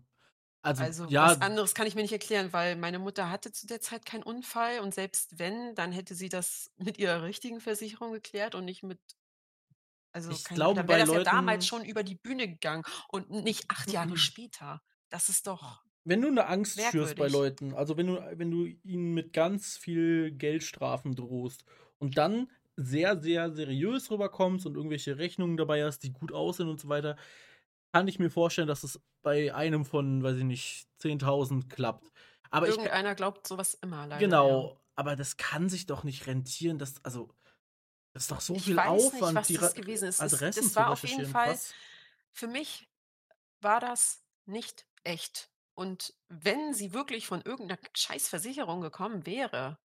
Also, Also, ja, was anderes kann ich mir nicht erklären, weil meine Mutter hatte zu der Zeit keinen Unfall und selbst wenn, dann hätte sie das mit ihrer richtigen Versicherung geklärt und nicht mit also, ich keine glaube, dann wäre das ja damals Leuten, schon über die Bühne gegangen und nicht 8 Jahre später. Das ist doch wenn du eine Angst schürst bei merkwürdig. Leuten, also wenn du, wenn du ihnen mit ganz viel Geldstrafen drohst und dann sehr, sehr seriös rüberkommst und irgendwelche Rechnungen dabei hast, die gut aussehen und so weiter, kann ich mir vorstellen, dass es bei einem von, weiß ich nicht, 10.000 klappt. Aber ich, Irgendeiner glaubt sowas immer leider, ja. genau, aber das kann sich doch nicht rentieren, dass, also, Das ist doch so Ich viel weiß nicht, Aufwand, was die das gewesen ist. Es Adressen das zu war auf jeden. Fall Krass. für mich war das nicht echt. Und wenn sie wirklich von irgendeiner Scheißversicherung gekommen wäre,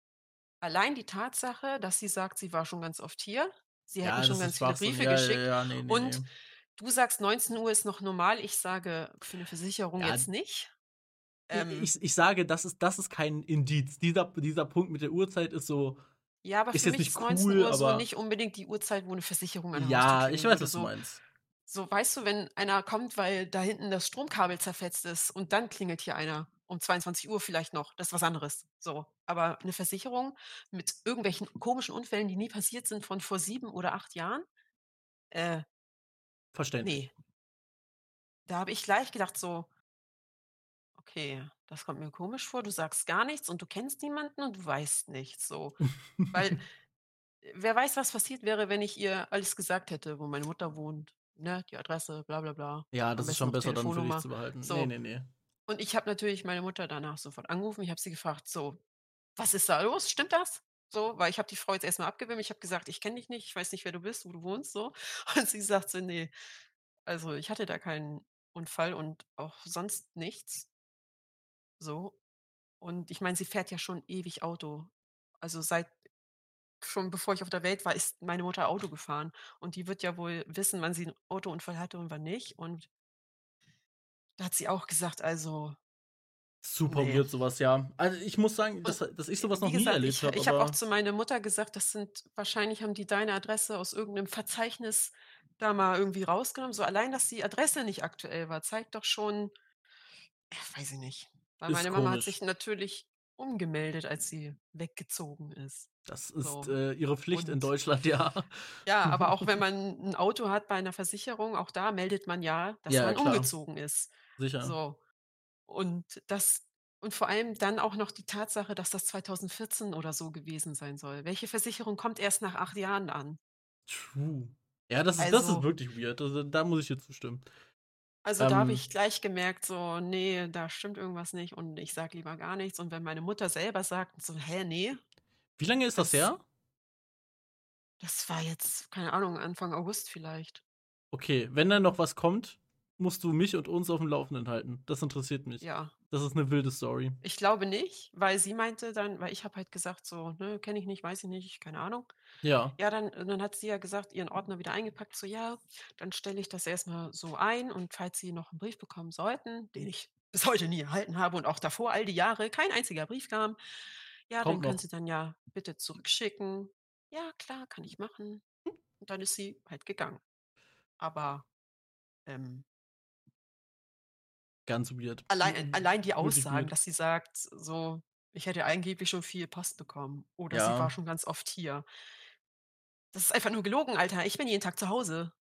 allein die Tatsache, dass sie sagt, sie war schon ganz oft hier, sie hätten Ja, schon das ist ganz viele. Briefe Ja, ja, geschickt ja, ne, ne, und ne. Du sagst, 19 Uhr ist noch normal. Ich sage, für 'ne Versicherung Ja. jetzt nicht. Ähm ich ich sage, das ist das ist kein Indiz. Dieser dieser Punkt mit der Uhrzeit ist so Ja, aber ist für mich nicht ist 19 cool, Uhr so nicht unbedingt die Uhrzeit, wo 'ne Versicherung an Ja, ich weiß, was du so meinst. so, weißt du, wenn einer kommt, weil da hinten das Stromkabel zerfetzt ist und dann klingelt hier einer um 22 Uhr vielleicht noch, das ist was anderes, so. Aber 'ne Versicherung mit irgendwelchen komischen Unfällen, die nie passiert sind, von vor 7 oder 8 Jahren, äh Verständlich. ne. Da habe ich gleich gedacht so „Okay, das kommt mir komisch vor. Du sagst gar nichts und du kennst niemanden und du weißt nichts“, so. Weil, äh, wer weiß, was passiert wäre, wenn ich ihr alles gesagt hätte, wo meine Mutter wohnt, ne, die Adresse, bla bla bla, Ja, das ist schon besser dann für dich zu behalten. Ne, so. ne, ne. Und ich habe natürlich meine Mutter danach sofort angerufen. Ich habe sie gefragt, so: „Was ist da los? Stimmt das?“ So, weil ich habe die Frau jetzt erst mal abgewimmelt. Ich habe gesagt: „Ich kenne dich nicht, ich weiß nicht, wer du bist, wo du wohnst“, so. Und sie sagt so: „Ne, also, ich hatte da keinen Unfall und auch sonst nichts.“ So. Und ich meine, sie fährt ja schon ewig Auto. Also, seit schon bevor ich auf der Welt war, ist meine Mutter Auto gefahren und die wird ja wohl wissen, wann sie 'n Autounfall hatte und wann nicht und da hat sie auch gesagt, also Super ne. weird so was, ja. Also, ich muss sagen, dass dass ich so was wie noch nie gesagt, erlebt ich habe, ich habe auch zu meiner Mutter gesagt, das sind wahrscheinlich haben die deine Adresse aus irgend 'nem Verzeichnis da mal irgendwie rausgenommen. So allein, dass die Adresse nicht aktuell war, zeigt doch schon äh, weiß ich nicht. Weil meine Mama hat komisch. sich natürlich umgemeldet, als sie weggezogen ist. Das ist, So. äh, ihre Pflicht in Und Deutschland, ja. ja, aber auch wenn man 'n Auto hat bei 'ner Versicherung, auch da meldet man ja, dass ja, man klar. umgezogen ist. Sicher. So. Und das und vor allem dann auch noch die Tatsache, dass das 2014 oder so gewesen sein soll. Welche Versicherung kommt erst nach 8 Jahren an? True. Ja, das ist das ist Also wirklich weird. Also, da muss ich dir zustimmen. also, da habe Ähm ich gleich gemerkt, so, ne, da stimmt irgendwas nicht und ich sage lieber gar nichts. Und wenn meine Mutter selber sagt so: „Hä, ne?“ Wie lange ist das Das her? das war jetzt, keine Ahnung, Anfang August vielleicht. Okay, wenn da noch was kommt, musst du mich und uns aufm Laufenden halten. Das interessiert mich. Ja. Das ist 'ne wilde Story. Ich glaube nicht, weil sie meinte dann weil ich habe halt gesagt so, ne: „Kenne ich nicht, weiß ich nicht, keine Ahnung.“ Ja. Ja, dann dann hat sie ja gesagt, ihren Ordner wieder eingepackt, so: „Ja, dann stelle ich das erst mal so ein und falls Sie noch 'n Brief bekommen sollten“, den ich bis heute nie erhalten habe und auch davor all die Jahre kein einziger Brief kam, „ja, dann Kommt können noch. Sie dann ja bitte zurückschicken.“ „Ja, klar, kann ich machen.“ Und dann ist sie halt gegangen. Aber, ähm Ganz weird. Allein äh, W allein die Aussagen, dass sie sagt so: „Ich hätte angeblich schon viel Post bekommen“ oder „sie war Ja. schon ganz oft hier.“ Das ist einfach nur gelogen, Alter. Ich bin jeden Tag zu Hause.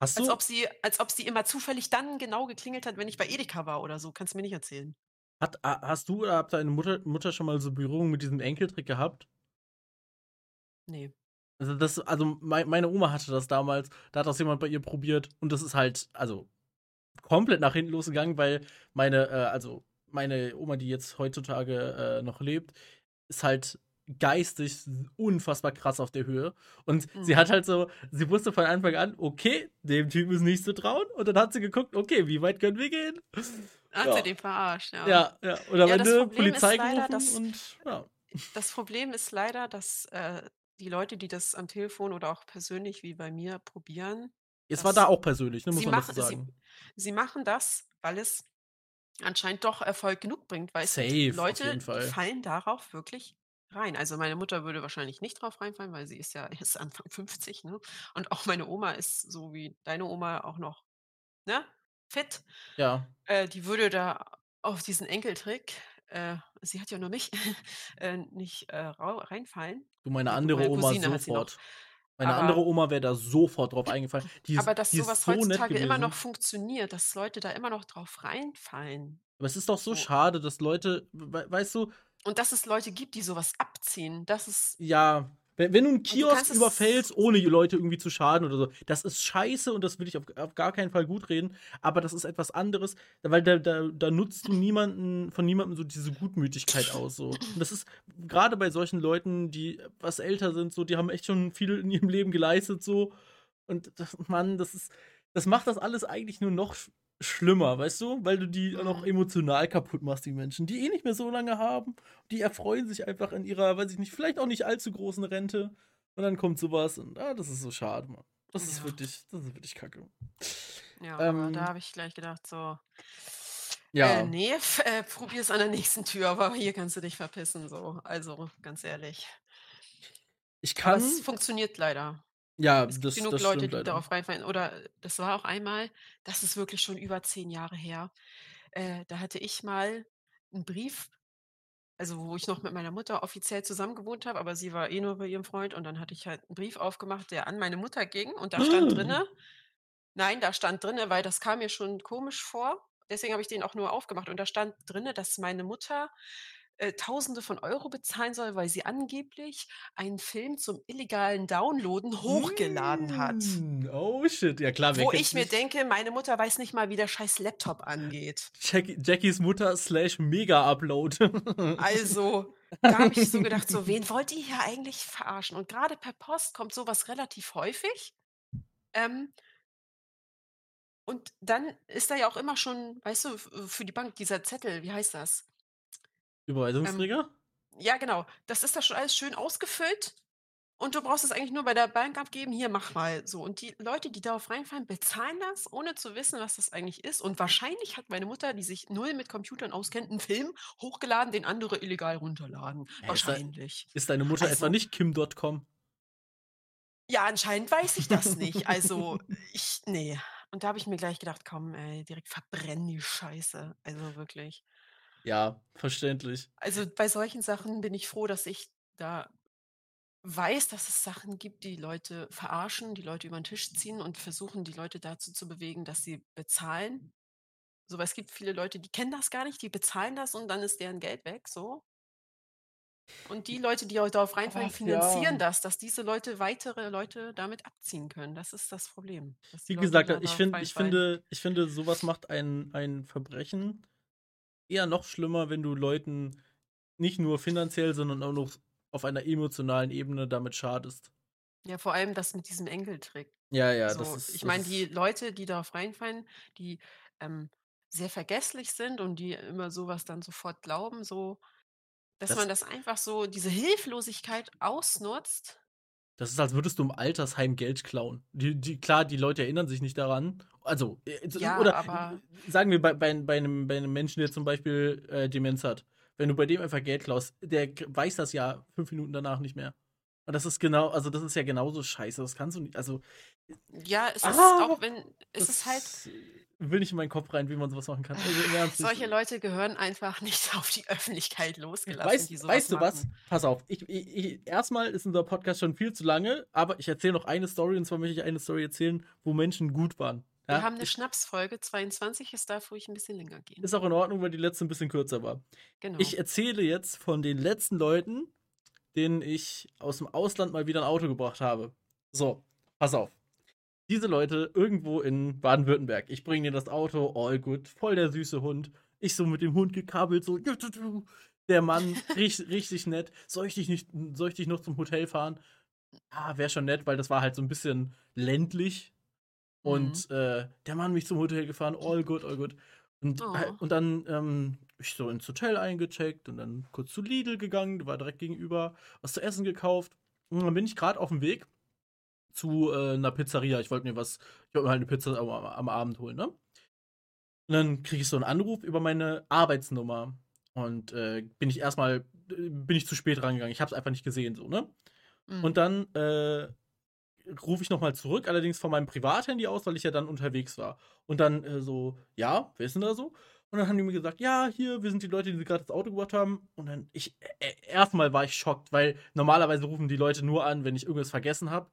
Hast Als du ob sie als ob sie immer zufällig dann genau geklingelt hat, wenn ich bei Edeka war oder so. Kannst du mir nicht erzählen. Hat ha hast du oder hat deine Mutter Mutter schon mal so Berührung mit diesem Enkeltrick gehabt? Ne. Also, das also, mei meine Oma hatte das damals, da hat das jemand bei ihr probiert und das ist halt, also, komplett nach hinten losgegangen, weil meine äh, also, meine Oma, die jetzt heutzutage, äh, noch lebt, ist halt geistig unfassbar krass auf der Höhe. Und sie Mhm. hat halt so sie wusste von Anfang an: „Okay, dem Typen ist nicht zu trauen.“ Und dann hat sie geguckt: „Okay, wie weit können wir gehen?“ Hat sie Ja. den verarscht, ja. Ja, ja. Und am Ja, das Ende Polizei leider, gerufen dass und ja. das Problem ist leider, dass, äh, die Leute, die das am Telefon oder auch persönlich wie bei mir probieren, Es war da auch persönlich, ne, muss sie man dazu machen sie sagen. sie machen das, weil es anscheinend doch Erfolg genug bringt, weil Safe, Leute, fallen darauf wirklich rein. Also, meine Mutter würde wahrscheinlich nicht drauf reinfallen, weil sie ist ja erst Anfang 50, ne? Und auch meine Oma ist so wie deine Oma auch noch, ne, fit. Ja. Äh, die würde da auf diesen Enkeltrick äh, sie hat ja nur mich, äh, nicht, äh, reinfallen. Du, meine gut, andere meine Oma Cousine sie sofort. Meine andere Aber Oma wäre da sofort drauf eingefallen. Die aber dass die so heutzutage immer noch funktioniert, dass Leute da immer noch drauf reinfallen. Aber es ist doch so So. schade, dass Leute, w wei weißt du Und dass es Leute gibt, die so was abziehen, das ist Ja. Wenn, wenn du einen du Kiosk es- überfällst, ohne Leute irgendwie zu schaden oder so, das ist scheiße und das will ich auf, auf gar keinen Fall gut reden. Aber das ist etwas anderes, weil da, da, da nutzt du niemanden, von niemandem so diese Gutmütigkeit aus. So. Und das ist gerade bei solchen Leuten, die was älter sind, so, die haben echt schon viel in ihrem Leben geleistet, so. Und das, Mann, das ist, das macht das alles eigentlich nur noch schlimmer, weißt du? Weil du die auch noch Mhm. emotional kaputt machst, die Menschen, die eh nicht mehr so lange haben. Die erfreuen sich einfach in ihrer, weiß ich nicht, vielleicht auch nicht allzu großen Rente. Und dann kommt sowas und ah, das ist so schade, Mann. Das ist Ja. wirklich, das ist wirklich kacke. Ja, aber Ähm, da habe ich gleich gedacht, so, Ja, äh, nee, äh, probier es an der nächsten Tür, aber hier kannst du dich verpissen, so. Also, ganz ehrlich. ich Aber kann, es funktioniert leider. Ja, Es gibt das, genug das Leute, stimmt die leider. darauf reinfallen. Oder das war auch einmal, das ist wirklich schon über zehn Jahre her. Äh, da hatte ich mal einen Brief, also wo ich noch mit meiner Mutter offiziell zusammen gewohnt habe, aber sie war eh nur bei ihrem Freund und dann hatte ich halt einen Brief aufgemacht, der an meine Mutter ging und da stand drinne, nein, da stand drinne, weil das kam mir schon komisch vor. Deswegen habe ich den auch nur aufgemacht und da stand drinne, dass meine Mutter äh, Tausende von Euro bezahlen soll, weil sie angeblich einen Film zum illegalen Downloaden hochgeladen hat. Mm, Oh shit, ja klar, Wo ich mir nicht? denke, meine Mutter weiß nicht mal, wie der scheiß Laptop angeht. Jackie, Jackies Mutter slash Mega-Upload. Also, da habe ich so gedacht, so, wen wollt ihr hier eigentlich verarschen? Und gerade per Post kommt sowas relativ häufig. Ähm, und dann ist da ja auch immer schon, weißt du, für die Bank dieser Zettel, wie heißt das? Überweisungsträger? Ja, genau. Das ist da schon alles schön ausgefüllt. Und du brauchst es eigentlich nur bei der Bank abgeben, hier mach mal so. Und die Leute, die darauf reinfallen, bezahlen das, ohne zu wissen, was das eigentlich ist. Und wahrscheinlich hat meine Mutter, die sich null mit Computern auskennt, einen Film hochgeladen, den andere illegal runterladen. Ja, ist da- Wahrscheinlich. Ist deine Mutter etwa Also- nicht Kim.com? Ja, anscheinend weiß ich das nicht. Also, ich, nee. Und da habe ich mir gleich gedacht, komm, ey, direkt verbrennen die Scheiße. Also wirklich. Ja, verständlich. Also bei solchen Sachen bin ich froh, dass ich da weiß, dass es Sachen gibt, die Leute verarschen, die Leute über den Tisch ziehen und versuchen, die Leute dazu zu bewegen, dass sie bezahlen. So, weil es gibt viele Leute, die kennen das gar nicht, die bezahlen das und dann ist deren Geld weg, so. Und die Leute, die darauf reinfallen, Ach, finanzieren ja. das, dass diese Leute weitere Leute damit abziehen können. Das ist das Problem. Wie Leute, gesagt, ich, find, ich, finde, ich finde, sowas macht ein, ein Verbrechen eher noch schlimmer, wenn du Leuten nicht nur finanziell, sondern auch noch auf einer emotionalen Ebene damit schadest. Ja, vor allem das mit diesem Enkeltrick. Ja, ja, so, das ist. ich meine, die Leute, die darauf reinfallen, die ähm, sehr vergesslich sind und die immer sowas dann sofort glauben, so, dass Das- man das einfach so, diese Hilflosigkeit ausnutzt. Das ist, als würdest du im Altersheim Geld klauen. Die, die, klar, die Leute erinnern sich nicht daran. Also, äh, Ja, oder sagen wir bei, bei, bei, einem, bei einem Menschen, der zum Beispiel äh, Demenz hat. Wenn du bei dem einfach Geld klaust, der weiß das ja fünf Minuten danach nicht mehr. Und das ist genau, also das ist ja genauso scheiße. Das kannst du nicht, also. Ja, es ist Ah, auch wenn, es ist halt, Will nicht in meinen Kopf rein, wie man sowas machen kann. Also, solche Leute gehören einfach nicht auf die Öffentlichkeit losgelassen, Weißt, weißt du was? Pass auf. Ich, ich, ich, erstmal ist unser Podcast schon viel zu lange, aber ich erzähle noch eine Story und zwar möchte ich eine Story erzählen, wo Menschen gut waren. Wir Ja? haben eine Schnapsfolge, 22, es darf ruhig ein bisschen länger gehen. Ist auch in Ordnung, weil die letzte ein bisschen kürzer war. Genau. Ich erzähle jetzt von den letzten Leuten, denen ich aus dem Ausland mal wieder ein Auto gebracht habe. So, pass auf. Diese Leute irgendwo in Baden-Württemberg. Ich bringe dir das Auto, all good, voll der süße Hund. Ich so mit dem Hund gekabbelt, so. Der Mann, richtig, richtig nett. Soll ich dich nicht, soll ich dich noch zum Hotel fahren? Ja, wäre schon nett, weil das war halt so ein bisschen ländlich. Und äh, der Mann mich zum Hotel gefahren, all good, all good. Und, Oh. und dann ähm, ich so ins Hotel eingecheckt und dann kurz zu Lidl gegangen, war direkt gegenüber, was zu essen gekauft. Und dann bin ich gerade auf dem Weg zu äh, einer Pizzeria. Ich wollte mir was, ich wollte mir halt eine Pizza am, am Abend holen, ne? Und dann kriege ich so einen Anruf über meine Arbeitsnummer. Und äh, bin ich erstmal, bin ich zu spät rangegangen. Ich habe es einfach nicht gesehen, so, ne? Mhm. Und dann äh, rufe ich nochmal zurück, allerdings von meinem Privathandy aus, weil ich ja dann unterwegs war. Und dann äh, so, ja, wer ist denn da so? Und dann haben die mir gesagt, ja, hier, wir sind die Leute, die gerade das Auto gebracht haben. Und dann, ich, äh, erstmal war ich schockt, weil normalerweise rufen die Leute nur an, wenn ich irgendwas vergessen habe.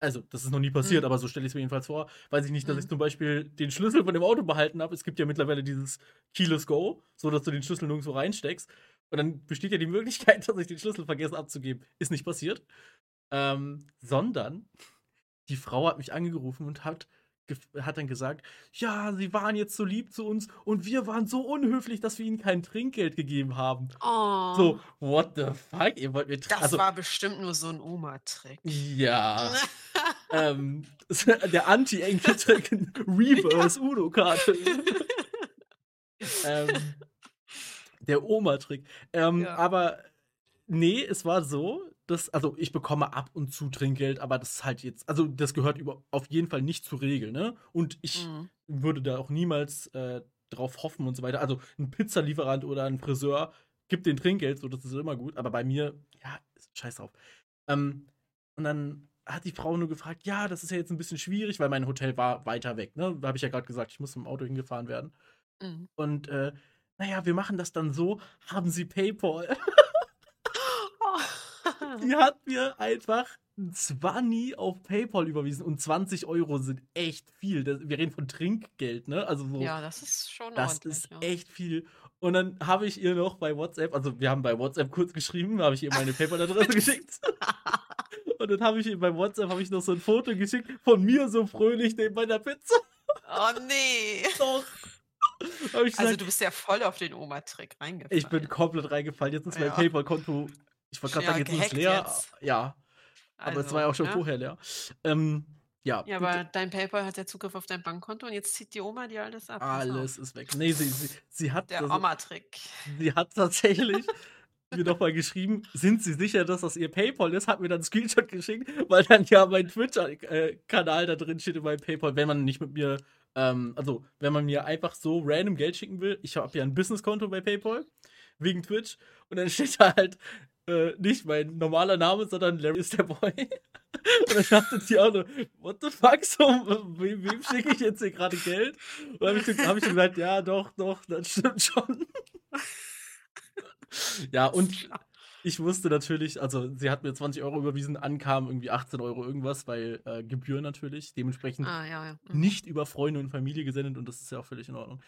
Also, das ist noch nie passiert, Mhm. aber so stelle ich es mir jedenfalls vor. Weiß ich nicht, dass Mhm. ich zum Beispiel den Schlüssel von dem Auto behalten habe. Es gibt ja mittlerweile dieses Keyless Go, so dass du den Schlüssel nirgendwo reinsteckst. Und dann besteht ja die Möglichkeit, dass ich den Schlüssel vergesse abzugeben. Ist nicht passiert. Ähm, sondern die Frau hat mich angerufen und hat, hat dann gesagt, ja, sie waren jetzt so lieb zu uns und wir waren so unhöflich, dass wir ihnen kein Trinkgeld gegeben haben. Oh. So, what the fuck? Ihr wollt mir Das also, war bestimmt nur so ein Oma-Trick. Ja. ähm, der Anti-Enkel-Trick Reverse Uno-Karte. ähm, der Oma-Trick. Ähm, Ja. Aber nee, es war so, dass, also ich bekomme ab und zu Trinkgeld, aber das ist halt jetzt, also das gehört über, auf jeden Fall nicht zur Regel, ne? Und ich Mhm. würde da auch niemals äh, drauf hoffen und so weiter. Also ein Pizzalieferant oder ein Friseur gibt den Trinkgeld, so das ist immer gut. Aber bei mir, ja, scheiß drauf. Ähm, und dann hat die Frau nur gefragt, ja, das ist ja jetzt ein bisschen schwierig, weil mein Hotel war weiter weg, ne? Da habe ich ja gerade gesagt, ich muss mit dem Auto hingefahren werden. Mhm. Und äh, naja, wir machen das dann so, haben Sie PayPal? Die hat mir einfach ein 20 auf PayPal überwiesen und 20 Euro sind echt viel. Das, wir reden von Trinkgeld, ne? Also so, Ja, das ist schon das ist ja. echt viel. Und dann habe ich ihr noch bei WhatsApp, also wir haben bei WhatsApp kurz geschrieben, habe ich ihr meine PayPal-Adresse geschickt. Und dann habe ich ihr bei WhatsApp habe ich noch so ein Foto geschickt von mir so fröhlich neben meiner Pizza. Oh nee. Doch. Also gesagt, du bist ja voll auf den Oma-Trick reingefallen. ich bin komplett reingefallen. Jetzt ist mein Ja. PayPal-Konto, ich wollte gerade Ja, sagen, jetzt ist es leer. jetzt. Ja, aber es Also, war ja auch schon ne? vorher leer. Ähm, ja, Ja, aber dein PayPal hat ja Zugriff auf dein Bankkonto und jetzt zieht die Oma dir alles ab. alles ist weg. Nee, sie, sie, sie hat Der das- Oma-Trick. Sie hat tatsächlich mir nochmal geschrieben, sind Sie sicher, dass das Ihr PayPal ist? Hat mir dann einen Screenshot geschickt, weil dann ja mein Twitch-Kanal da drin steht in meinem PayPal, wenn man nicht mit mir, ähm, also wenn man mir einfach so random Geld schicken will. Ich habe ja ein Businesskonto bei PayPal wegen Twitch und dann steht da halt äh, nicht mein normaler Name, sondern Larry ist der Boy. Und dann dachte sie auch nur, what the fuck, so, wem, wem schicke ich jetzt hier gerade Geld? Und dann habe ich, hab ich so gesagt, ja, doch, doch, das stimmt schon. Ja, und ich wusste natürlich, also sie hat mir 20 Euro überwiesen, ankam irgendwie 18 Euro irgendwas, weil äh, Gebühr natürlich, dementsprechend Ah, ja, ja. Mhm. nicht über Freunde und Familie gesendet und das ist ja auch völlig in Ordnung.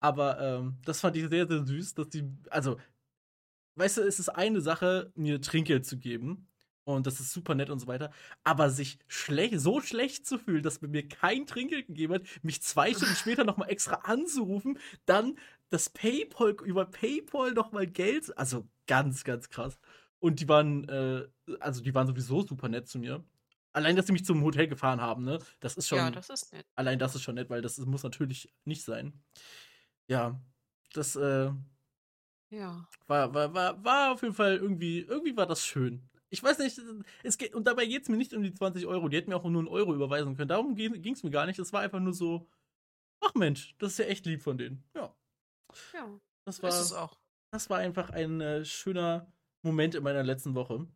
Aber ähm, das fand ich sehr, sehr süß, dass die, also, weißt du, es ist eine Sache, mir Trinkgeld zu geben und das ist super nett und so weiter, aber sich schlecht, so schlecht zu fühlen, dass man mir kein Trinkgeld gegeben hat, mich zwei Stunden später nochmal extra anzurufen, dann das PayPal, über PayPal nochmal Geld, also ganz, ganz krass. Und die waren, äh, also die waren sowieso super nett zu mir. Allein, dass sie mich zum Hotel gefahren haben, ne? Das ist schon, Ja, das ist nett. allein das ist schon nett, weil das muss natürlich nicht sein. Ja, das äh, Ja. war, war, war, war auf jeden Fall irgendwie, irgendwie war das schön. Ich weiß nicht, es geht, und dabei geht es mir nicht um die 20 Euro, die hätten mir auch nur einen Euro überweisen können. Darum ging es mir gar nicht. Es war einfach nur so, ach Mensch, das ist ja echt lieb von denen. Ja, Ja, das war, ist es auch. das war einfach ein äh, schöner Moment in meiner letzten Woche.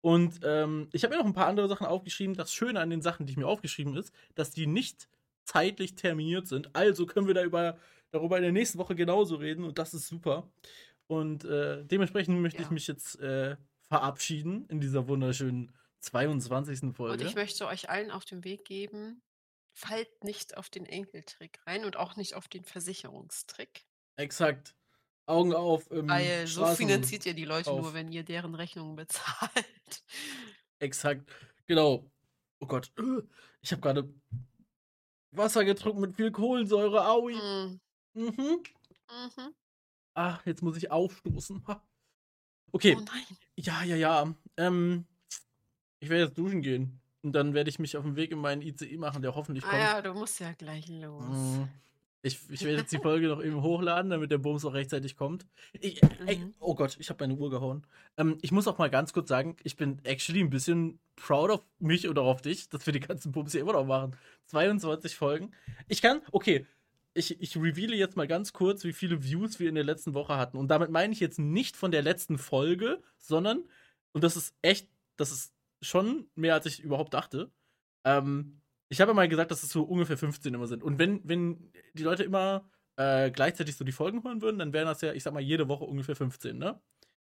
Und ähm, ich habe mir noch ein paar andere Sachen aufgeschrieben. Das Schöne an den Sachen, die ich mir aufgeschrieben ist, dass die nicht zeitlich terminiert sind. Also können wir da über, darüber in der nächsten Woche genauso reden und das ist super. Und äh, dementsprechend möchte ich Ja. mich jetzt äh, verabschieden in dieser wunderschönen 22. Und Folge. ich möchte euch allen auf den Weg geben, fallt nicht auf den Enkeltrick rein und auch nicht auf den Versicherungstrick. Exakt. Augen auf. Im Weil so Straßen- finanziert ihr die Leute auf. nur, wenn ihr deren Rechnungen bezahlt. Exakt. Genau. Oh Gott. Ich habe gerade Wasser getrunken mit viel Kohlensäure. Aui. Mm, Mhm. mhm. Ah, jetzt muss ich aufstoßen. Okay. Oh nein. Ja, ja, ja. Ähm, ich werde jetzt duschen gehen. Und dann werde ich mich auf den Weg in meinen ICE machen, der hoffentlich Ah kommt. ja, du musst ja gleich los. Mm. Ich, ich werde jetzt die Folge noch eben hochladen, damit der Bums auch rechtzeitig kommt. Ich, ey, Mhm. oh Gott, ich habe meine Uhr gehauen. Ähm, ich muss auch mal ganz kurz sagen, ich bin actually ein bisschen proud of mich oder auf dich, dass wir die ganzen Bums hier immer noch machen. 22 Folgen. Ich kann, okay, ich, ich reveale jetzt mal ganz kurz, wie viele Views wir in der letzten Woche hatten. Und damit meine ich jetzt nicht von der letzten Folge, sondern, und das ist echt, das ist schon mehr, als ich überhaupt dachte. Ähm, ich habe ja mal gesagt, dass es so ungefähr 15 immer sind. Und wenn, wenn die Leute immer äh, gleichzeitig so die Folgen hören würden, dann wären das ja, ich sag mal, jede Woche ungefähr 15, ne?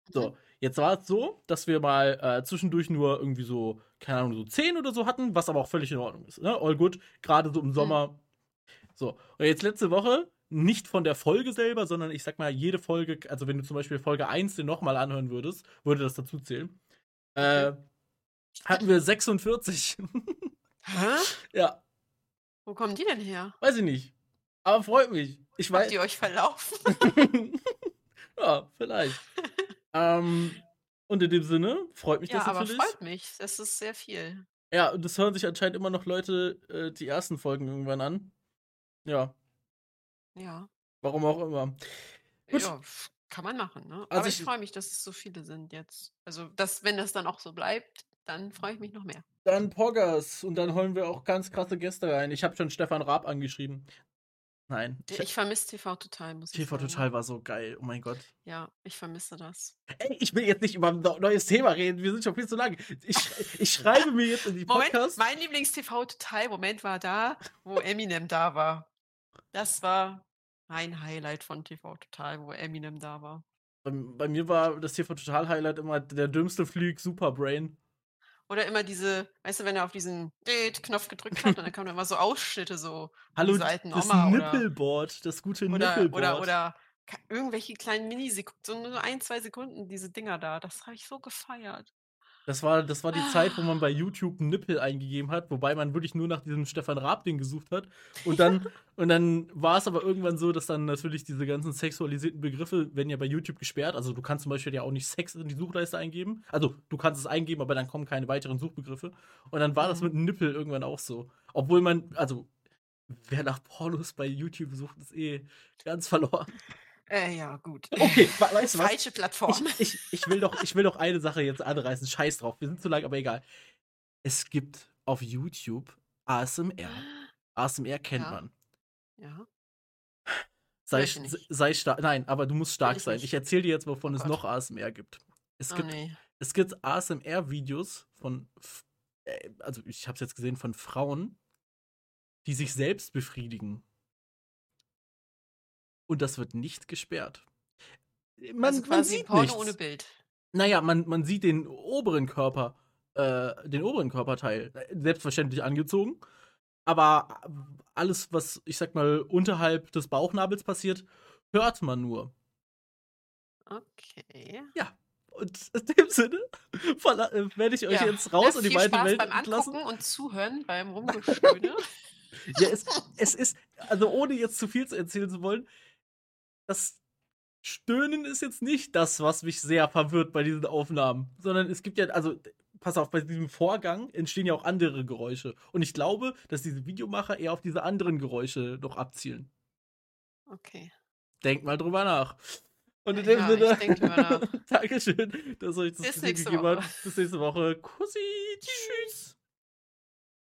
So, jetzt war es so, dass wir mal äh, zwischendurch nur irgendwie so, keine Ahnung, so 10 oder so hatten, was aber auch völlig in Ordnung ist, ne? All good, gerade so im Sommer. So, und jetzt letzte Woche, nicht von der Folge selber, sondern ich sag mal, jede Folge, also wenn du zum Beispiel Folge 1 den nochmal anhören würdest, würde das dazu zählen. Äh, hatten wir 46. Hä? ja, Wo kommen die denn her? weiß ich nicht. Aber freut mich. Ich Habt weiß. ihr euch verlaufen? ja, vielleicht. ähm, und in dem Sinne freut mich ja, das aber natürlich. freut mich. Das ist sehr viel. Ja, und das hören sich anscheinend immer noch Leute äh, die ersten Folgen irgendwann an. Ja, Ja. warum auch immer. Gut. Ja, kann man machen, ne? Also aber ich ich- freue mich, dass es so viele sind jetzt. Also, dass, wenn das dann auch so bleibt, dann freue ich mich noch mehr. Dann Poggers und dann holen wir auch ganz krasse Gäste rein. Ich habe schon Stefan Raab angeschrieben. Nein, Ich, ich vermisse TV total, muss ich TV sagen. Total war so geil. Oh mein Gott. Ja, ich vermisse das. Ey, ich will jetzt nicht über ein neu- neues Thema reden. Wir sind schon viel zu lang. Ich, ich schreibe mir jetzt in die Moment, Podcasts. mein Lieblings-TV-Total-Moment war da, wo Eminem da war. Das war mein Highlight von TV Total, wo Eminem da war. Bei, bei mir war das TV Total Highlight immer der dümmste Flieg Superbrain. Oder immer diese, weißt du, wenn er auf diesen Knopf gedrückt hat und dann kamen immer so Ausschnitte so Hallo, Seiten das Oma oder- Nippelboard, das gute oder, Nippelboard. oder, oder irgendwelche kleinen Minisekunden, so nur ein, zwei Sekunden, diese Dinger da. Das habe ich so gefeiert. Das war, das war die Zeit, wo man bei YouTube Nippel eingegeben hat, wobei man wirklich nur nach diesem Stefan Raab-Ding gesucht hat. Und dann, und dann war es aber irgendwann so, dass dann natürlich diese ganzen sexualisierten Begriffe werden ja bei YouTube gesperrt. Also du kannst zum Beispiel ja auch nicht Sex in die Suchleiste eingeben. Also du kannst es eingeben, aber dann kommen keine weiteren Suchbegriffe. Und dann war das Mhm. mit Nippel irgendwann auch so. Obwohl man, also wer nach Pornos bei YouTube sucht, ist eh ganz verloren. Äh, ja, gut. Okay, we- weißt du was? Falsche Plattform. Ich, ich, ich, will doch, ich will doch eine Sache jetzt anreißen. Scheiß drauf. Wir sind zu lang, aber egal. Es gibt auf YouTube ASMR. ASMR kennt Ja. man. Ja. Sei, sei stark. Nein, aber du musst stark ich sein. nicht. Ich erzähle dir jetzt, wovon Oh es noch ASMR gibt. Es Oh, gibt, nee. es gibt ASMR-Videos von, äh, also ich habe es jetzt gesehen, von Frauen, die sich selbst befriedigen. Und das wird nicht gesperrt. Man, also man quasi sieht Porno nichts. ohne Bild. Naja, man, man sieht den oberen Körper, äh, den oberen Körperteil, äh, selbstverständlich angezogen. Aber alles, was, ich sag mal, unterhalb des Bauchnabels passiert, hört man nur. Okay. Und in dem Sinne äh, werde ich euch Ja. jetzt raus Ja, in die weite Spaß Welt beim. Angucken und Zuhören, beim Rumgestöhne. Ja, es, es ist, also ohne jetzt zu viel zu erzählen zu wollen, das Stöhnen ist jetzt nicht das, was mich sehr verwirrt bei diesen Aufnahmen, sondern es gibt ja, also pass auf, bei diesem Vorgang entstehen ja auch andere Geräusche. Und ich glaube, dass diese Videomacher eher auf diese anderen Geräusche noch abzielen. Okay. Denkt mal drüber nach. Und in Ja, dem ich Sinne, denk drüber nach. Dankeschön, dass euch das Bis nächste Woche. hat. Bis nächste Woche. Kussi, tschüss.